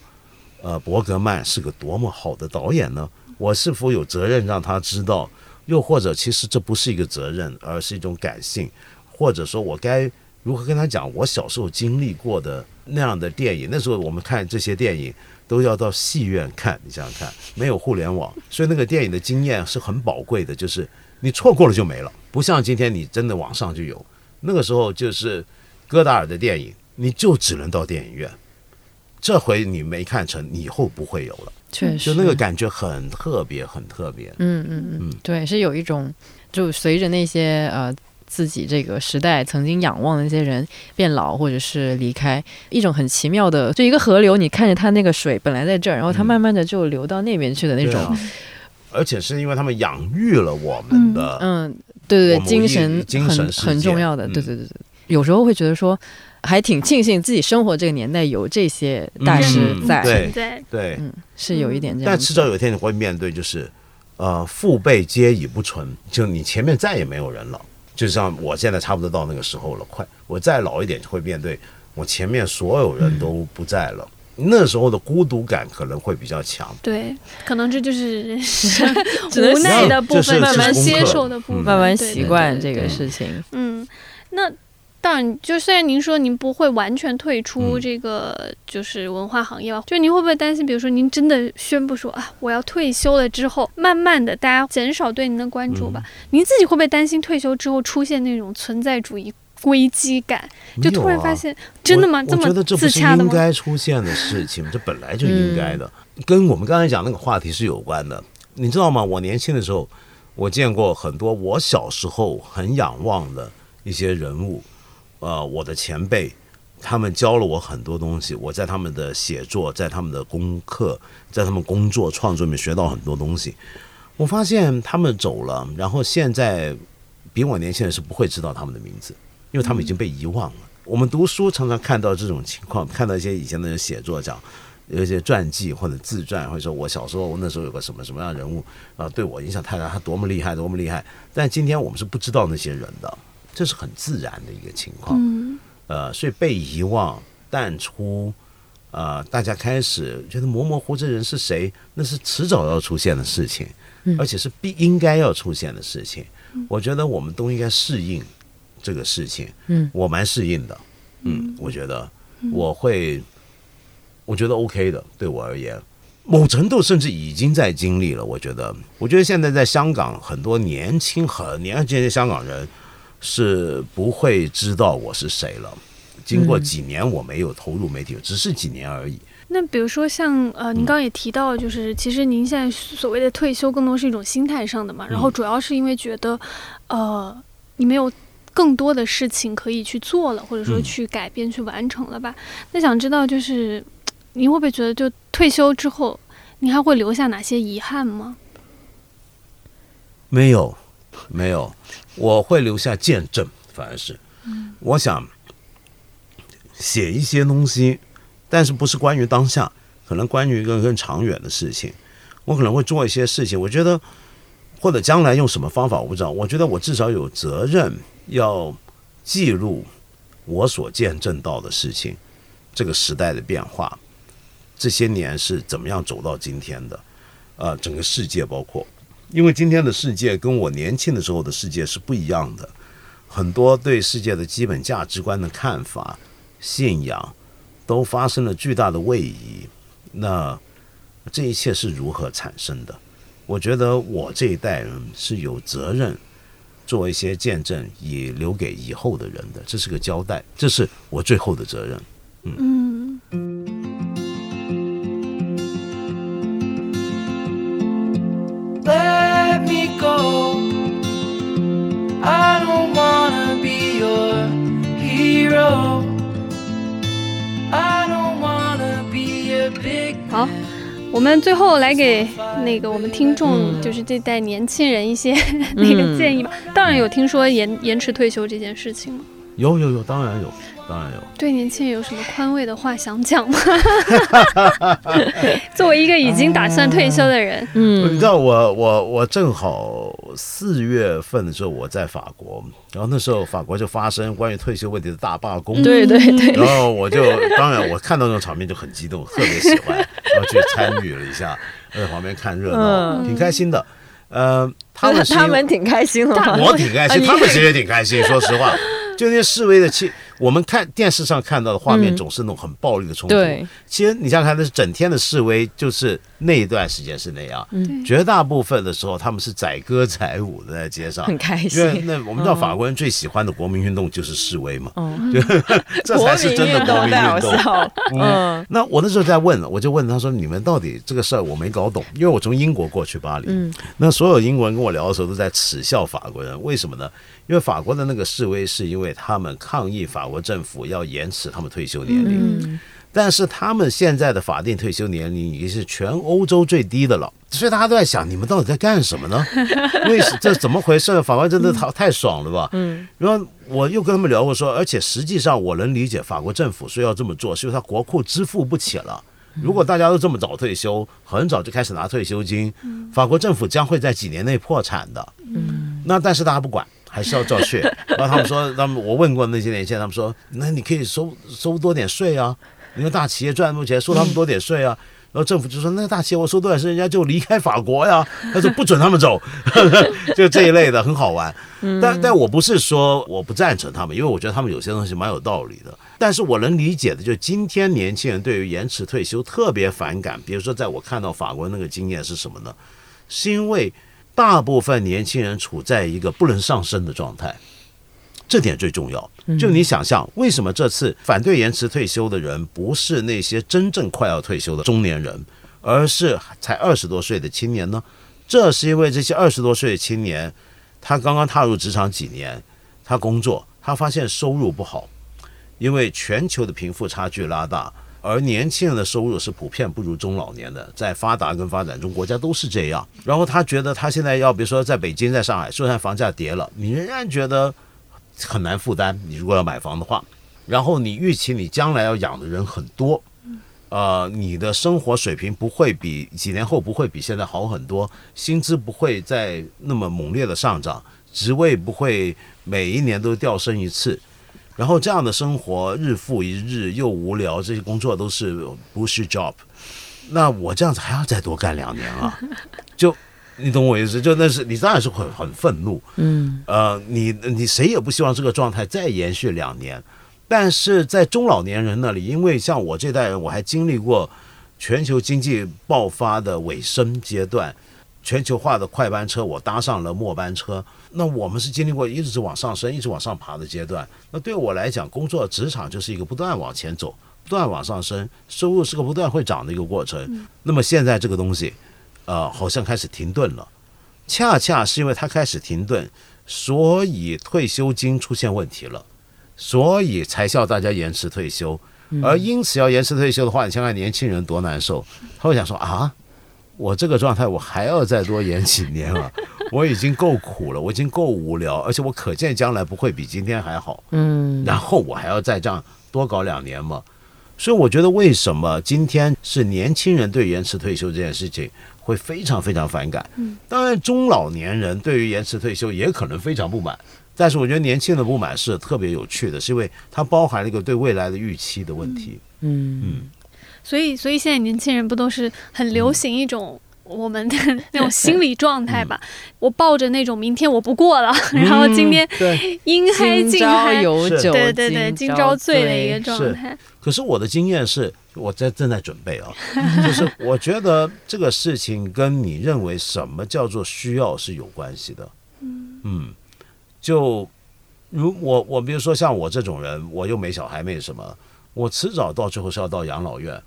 呃，伯格曼是个多么好的导演呢？我是否有责任让他知道？又或者，其实这不是一个责任，而是一种感性，或者说我该如何跟他讲我小时候经历过的那样的电影？那时候我们看这些电影。都要到戏院看，你想想看，没有互联网，*laughs* 所以那个电影的经验是很宝贵的。就是你错过了就没了，不像今天你真的网上就有。那个时候就是戈达尔的电影，你就只能到电影院。这回你没看成，以后不会有了。确实，就那个感觉很特别，很特别。嗯嗯嗯，对，是有一种，就随着那些呃。自己这个时代曾经仰望的那些人变老或者是离开，一种很奇妙的，就一个河流，你看着它那个水本来在这儿，然后它慢慢的就流到那边去的那种。而且是因为他们养育了我们的，嗯，对对对，精神很很重要的，对对对对。有时候会觉得说，还挺庆幸自己生活这个年代有这些大师在，对对，嗯，是有一点这样。但迟早有一天你会面对，就是呃，父辈皆已不存，就你前面再也没有人了。就像我现在差不多到那个时候了，快，我再老一点就会面对我前面所有人都不在了，那时候的孤独感可能会比较强。对，可能这就是 *laughs* 无奈的部分，慢慢接受的部分，慢慢习惯这个事情。嗯，那当然，就虽然您说您不会完全退出嗯这个就是文化行业吧，就您会不会担心，比如说您真的宣布说啊我要退休了之后，慢慢的大家减少对您的关注吧？嗯您自己会不会担心退休之后出现那种存在主义危机感？就突然发现，真的吗？这么得这不是自洽的吗？应该出现的事情，这本来就应该的，跟我们刚才讲那个话题是有关的。你知道吗？我年轻的时候，我见过很多我小时候很仰望的一些人物，呃，我的前辈，他们教了我很多东西。我在他们的写作，在他们的功课，在他们工作创作里面学到很多东西。我发现他们走了，然后现在比我年轻人是不会知道他们的名字，因为他们已经被遗忘了。我们读书常常看到这种情况，看到一些以前的人写作讲。有一些传记或者自传，或者说我小时候那时候有个什么什么样的人物啊、对我影响太大，他多么厉害，多么厉害。但今天我们是不知道那些人的，这是很自然的一个情况。嗯呃，所以被遗忘、淡出，呃，大家开始觉得模模糊这人是谁，那是迟早要出现的事情，而且是必应该要出现的事情。我觉得我们都应该适应这个事情。嗯，我蛮适应的。嗯，我觉得我会，我觉得 OK 的，对我而言。某程度甚至已经在经历了，我觉得，我觉得现在在香港很多年轻很年轻的香港人是不会知道我是谁了。经过几年我没有投入媒体，只是几年而已。那比如说像呃，您刚刚也提到，就是其实您现在所谓的退休，更多是一种心态上的嘛，然后主要是因为觉得，呃，你没有更多的事情可以去做了，或者说嗯去改变、去完成了吧？那想知道就是，您会不会觉得，就退休之后，您还会留下哪些遗憾吗？没有，没有，我会留下见证，反而是，我想写一些东西，但是不是关于当下，可能关于一个更长远的事情，我可能会做一些事情，我觉得或者将来用什么方法我不知道，我觉得我至少有责任要记录我所见证到的事情，这个时代的变化，这些年是怎么样走到今天的，呃，整个世界包括。因为今天的世界跟我年轻的时候的世界是不一样的，很多对世界的基本价值观的看法、信仰都发生了巨大的位移。那这一切是如何产生的？我觉得我这一代人是有责任做一些见证，以留给以后的人的，这是个交代，这是我最后的责任。嗯我们最后来给那个我们听众，就是这代年轻人一些 *laughs* 那个建议吧。当然有听说延延迟退休这件事情吗？有有有，当然有，当然有。对年轻人有什么宽慰的话想讲吗？*laughs* 作为一个已经打算退休的人，嗯你嗯知道我我我正好四月份的时候我在法国，然后那时候法国就发生关于退休问题的大罢工，对对对，然后我就当然我看到那种场面就很激动，特别喜欢，*laughs* 然后去参与了一下，在旁边看热闹，嗯挺开心的。呃，他们 *laughs* 他们挺开心的，我挺开心，他们其实也挺开心。说实话，就那些示威的气，我们看电视上看到的画面嗯总是那种很暴力的冲突。对，其实你想想看，那是整天的示威，就是那一段时间是那样。嗯绝大部分的时候，他们是载歌载舞的在街上。很开心因为。那我们知道法国人最喜欢的国民运动就是示威嘛，嗯，*laughs* 这才是真的国民运动。嗯那我那时候在问，我就问他说：“你们到底这个事儿我没搞懂，因为我从英国过去巴黎，嗯那所有英国人跟我聊的时候都在耻笑法国人，为什么呢？因为法国的那个示威是因为他们抗议法国政府要延迟他们退休年龄，嗯但是他们现在的法定退休年龄已经是全欧洲最低的了，所以大家都在想，你们到底在干什么呢？为什这怎么回事？法官真的太太爽了吧？嗯然后我又跟他们聊过说，而且实际上我能理解法国政府说要这么做，是因为他国库支付不起了。如果大家都这么早退休，很早就开始拿退休金，法国政府将会在几年内破产的。嗯那但是大家不管，还是要照去。*laughs* 然后他们说，他们我问过那些年轻人，他们说，那你可以收收多点税啊，因为大企业赚那么多钱，收他们多点税啊。然后政府就说那个大企业我收多少是人家就离开法国呀，他说不准他们走，*laughs* 就这一类的很好玩。但但我不是说我不赞成他们，因为我觉得他们有些东西蛮有道理的。但是我能理解的，就是今天年轻人对于延迟退休特别反感。比如说，在我看到法国那个经验是什么呢？是因为大部分年轻人处在一个不能上升的状态。这点最重要。就你想象，为什么这次反对延迟退休的人不是那些真正快要退休的中年人，而是才二十多岁的青年呢？这是因为这些二十多岁的青年，他刚刚踏入职场几年，他工作，他发现收入不好，因为全球的贫富差距拉大，而年轻人的收入是普遍不如中老年的，在发达跟发展中国家都是这样。然后他觉得他现在要，比如说在北京、在上海，虽然房价跌了，你仍然觉得。很难负担。你如果要买房的话，然后你预期你将来要养的人很多，呃，你的生活水平不会比几年后不会比现在好很多，薪资不会再那么猛烈的上涨，职位不会每一年都调升一次，然后这样的生活日复一日又无聊，这些工作都是不是 job，那我这样子还要再多干两年啊？*laughs* 就。你懂我意思？就那是你当然是很很愤怒，嗯，呃，你你谁也不希望这个状态再延续两年。但是在中老年人那里，因为像我这代人，我还经历过全球经济爆发的尾声阶段，全球化的快班车，我搭上了末班车。那我们是经历过一直往上升、一直往上爬的阶段。那对我来讲，工作职场就是一个不断往前走、不断往上升，收入是个不断会涨的一个过程。那么现在这个东西。呃，好像开始停顿了，恰恰是因为它开始停顿，所以退休金出现问题了，所以才需要大家延迟退休。而因此要延迟退休的话，你想想年轻人多难受，他会想说啊，我这个状态我还要再多延几年啊，*laughs* 我已经够苦了，我已经够无聊，而且我可见将来不会比今天还好。嗯，然后我还要再这样多搞两年嘛，所以我觉得为什么今天是年轻人对延迟退休这件事情？会非常非常反感。嗯，当然，中老年人对于延迟退休也可能非常不满。但是，我觉得年轻的不满是特别有趣的，是因为它包含了一个对未来的预期的问题。嗯嗯，所以，所以现在年轻人不都是很流行一种我们的 *laughs* 那种心理状态吧？我抱着那种明天我不过了，然后今天阴嗨尽嗨，对对对，今朝醉的一个状态。可是我的经验是。我在正在准备啊，*laughs* 就是我觉得这个事情跟你认为什么叫做需要是有关系的。嗯，就如我我比如说像我这种人，我又没小孩没什么，我迟早到最后是要到养老院，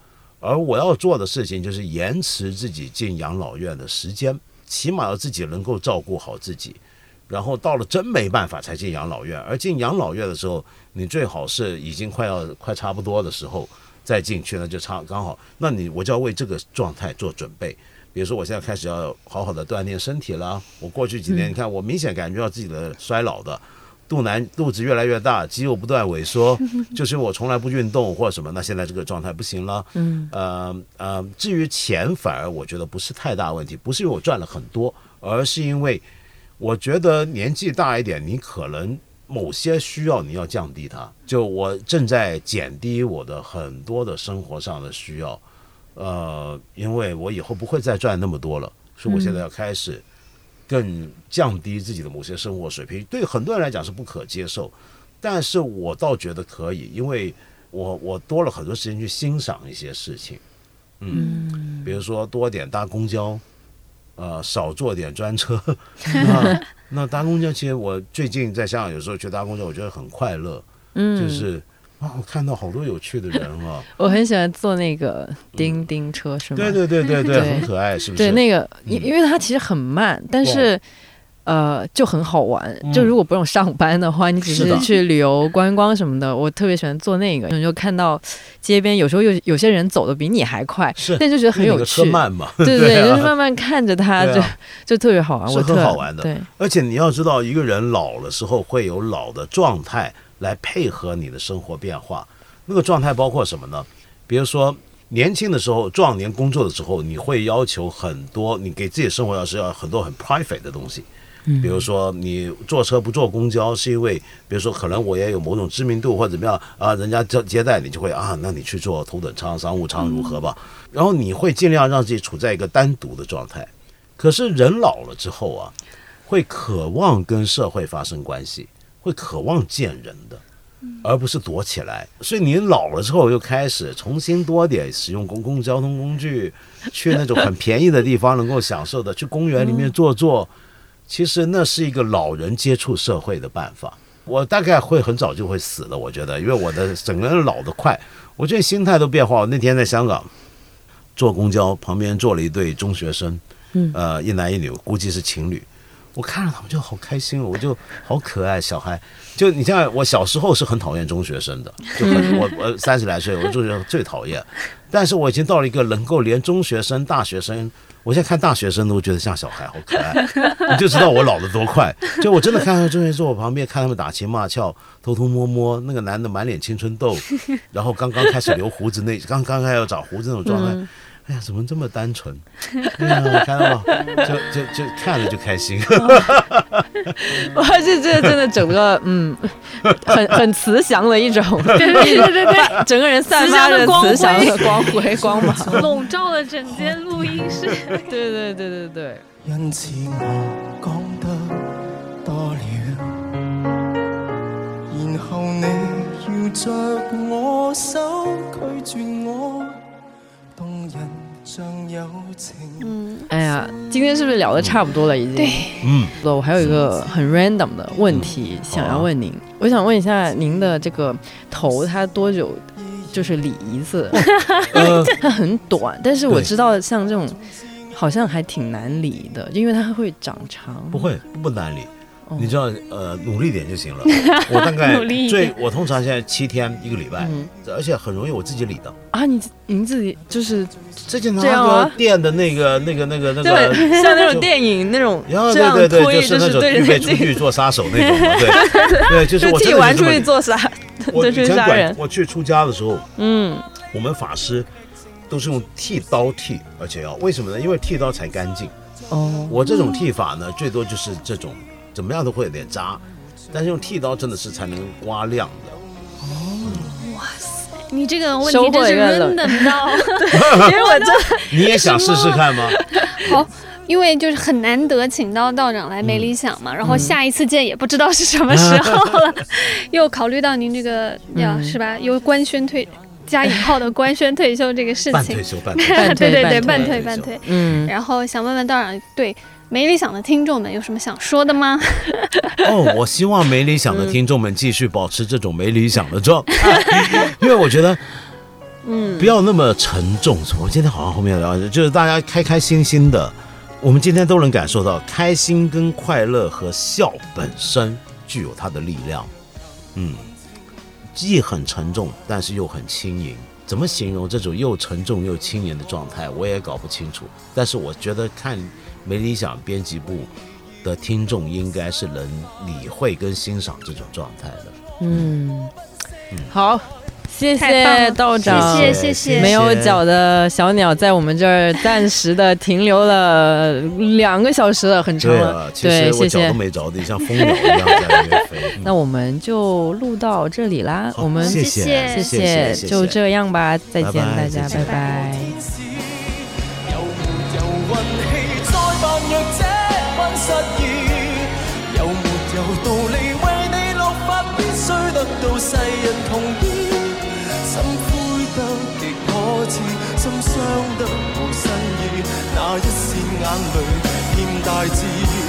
而我要做的事情就是延迟自己进养老院的时间，起码要自己能够照顾好自己，然后到了真没办法才进养老院，而进养老院的时候，你最好是已经快要快差不多的时候。再进去那，就差刚好。那你我就要为这个状态做准备。比如说，我现在开始要好好的锻炼身体了。我过去几年，你看我明显感觉到自己的衰老的，肚腩肚子越来越大，肌肉不断萎缩，*laughs* 就是我从来不运动或者什么。那现在这个状态不行了。嗯，呃呃，至于钱，反而我觉得不是太大问题，不是因为我赚了很多，而是因为我觉得年纪大一点，你可能。某些需要你要降低它，就我正在减低我的很多的生活上的需要，呃，因为我以后不会再赚那么多了，所以我现在要开始更降低自己的某些生活水平。对很多人来讲是不可接受，但是我倒觉得可以，因为我我多了很多时间去欣赏一些事情，嗯，比如说多点搭公交。呃，少坐点专车。那 *laughs* *laughs* 那搭公交，其实我最近在香港有时候去搭公交，我觉得很快乐。嗯，就是啊，我看到好多有趣的人啊。*laughs* 我很喜欢坐那个叮叮车，是吗？对对对对对，很可爱，是不是？对，那个因因为它其实很慢，但是。呃，就很好玩。就如果不用上班的话，你只是去旅游观光什么的，我特别喜欢坐那个。你就看到街边有时候有有些人走的比你还快，是，但就觉得很有趣。慢嘛，对对，*laughs* 就是慢慢看着他，就就特别好玩。是很好玩的。对，而且你要知道，一个人老了时候会有老的状态来配合你的生活变化。那个状态包括什么呢？比如说年轻的时候，壮年工作的时候，你会要求很多，你给自己生活要是要很多很 private 的东西。比如说你坐车不坐公交，是因为比如说可能我也有某种知名度或者怎么样啊，人家接接待你就会啊，那你去坐头等舱、商务舱如何吧？然后你会尽量让自己处在一个单独的状态。可是人老了之后啊，会渴望跟社会发生关系，会渴望见人的。而不是躲起来，所以你老了之后又开始重新多点使用公共交通工具，*laughs* 去那种很便宜的地方能够享受的，去公园里面坐坐。其实那是一个老人接触社会的办法。我大概会很早就会死了，我觉得，因为我的整个人老得快，我觉得心态都变化。我那天在香港坐公交，旁边坐了一对中学生，呃，一男一女，估计是情侣。我看着他们就好开心，我就好可爱小孩。就你像我小时候是很讨厌中学生的，就很 *laughs* 我我三十来岁，我就觉得最讨厌。但是我已经到了一个能够连中学生、大学生，我现在看大学生都觉得像小孩，好可爱。*laughs* 你就知道我老得多快。就我真的看到中学生坐我旁边，看他们打情骂俏、偷偷摸摸，那个男的满脸青春痘，*laughs* 然后刚刚开始留胡子，那刚刚开始长胡子那种状态。哎呀，怎么这么单纯？*laughs* 哎呀，看到吗？就就就看着就开心。哇，这这真的整个嗯，很很慈祥的一种，*laughs* 对对对对对，*laughs* 整个人散发着慈祥的光辉光芒，笼罩了整间录音室。对对对对对。因此我讲得多了，然后你要着我手拒绝我。嗯，哎呀，今天是不是聊的差不多了？已经。对，嗯，我还有一个很 random 的问题想要问您，我想问一下您的这个头，它多久就是理一次？*laughs* *laughs* 它很短，但是我知道像这种好像还挺难理的，因为它会长长。不会，不难理。你知道，呃，努力点就行了。*laughs* 我大概最，我通常现在七天一个礼拜，而且很容易我自己理的。啊，你您自己就是之前拿个店的那个、那个、那个、那个，像那种电影那种，然后对对对，就是那种预备出去做杀手那种，对 *laughs* 对，就是我剃完出去做杀，*laughs* 我以前管。我去出家的时候，嗯，我们法师都是用剃刀剃，而且要为什么呢？因为剃刀才干净。哦，我这种剃法呢，最多就是这种。怎么样都会有点渣，但是用剃刀真的是才能刮亮的。哦，哇塞，你这个问题真是 random 到，*laughs* 因为我真 *laughs* 你也想试试看吗？*laughs* 好，因为就是很难得请到道长来没理想嘛，然后下一次见也不知道是什么时候了，又考虑到您这个要是吧，又官宣退加引号的官宣退休这个事情，半退休半退，对对对，半退半退，嗯，然后想问问道长对。没理想的听众们有什么想说的吗？*laughs* 哦，我希望没理想的听众们继续保持这种没理想的状态，*laughs* 因为我觉得，嗯，不要那么沉重。我们今天好像后面聊，就是大家开开心心的，我们今天都能感受到开心跟快乐和笑本身具有它的力量。嗯，既很沉重，但是又很轻盈。怎么形容这种又沉重又轻盈的状态，我也搞不清楚。但是我觉得看。没理想编辑部的听众应该是能理会跟欣赏这种状态的。嗯，好，谢谢道长，谢谢谢谢。没有脚的小鸟在我们这儿暂时的停留了两个小时了，很长了。对，我脚都没着地，像蜂鸟一样在那飞。*laughs* 那我们就录到这里啦，我们谢谢谢谢，就这样吧，再见大家，拜拜。同意。心灰得极可耻，心伤得无新意。那一线眼泪欠大志。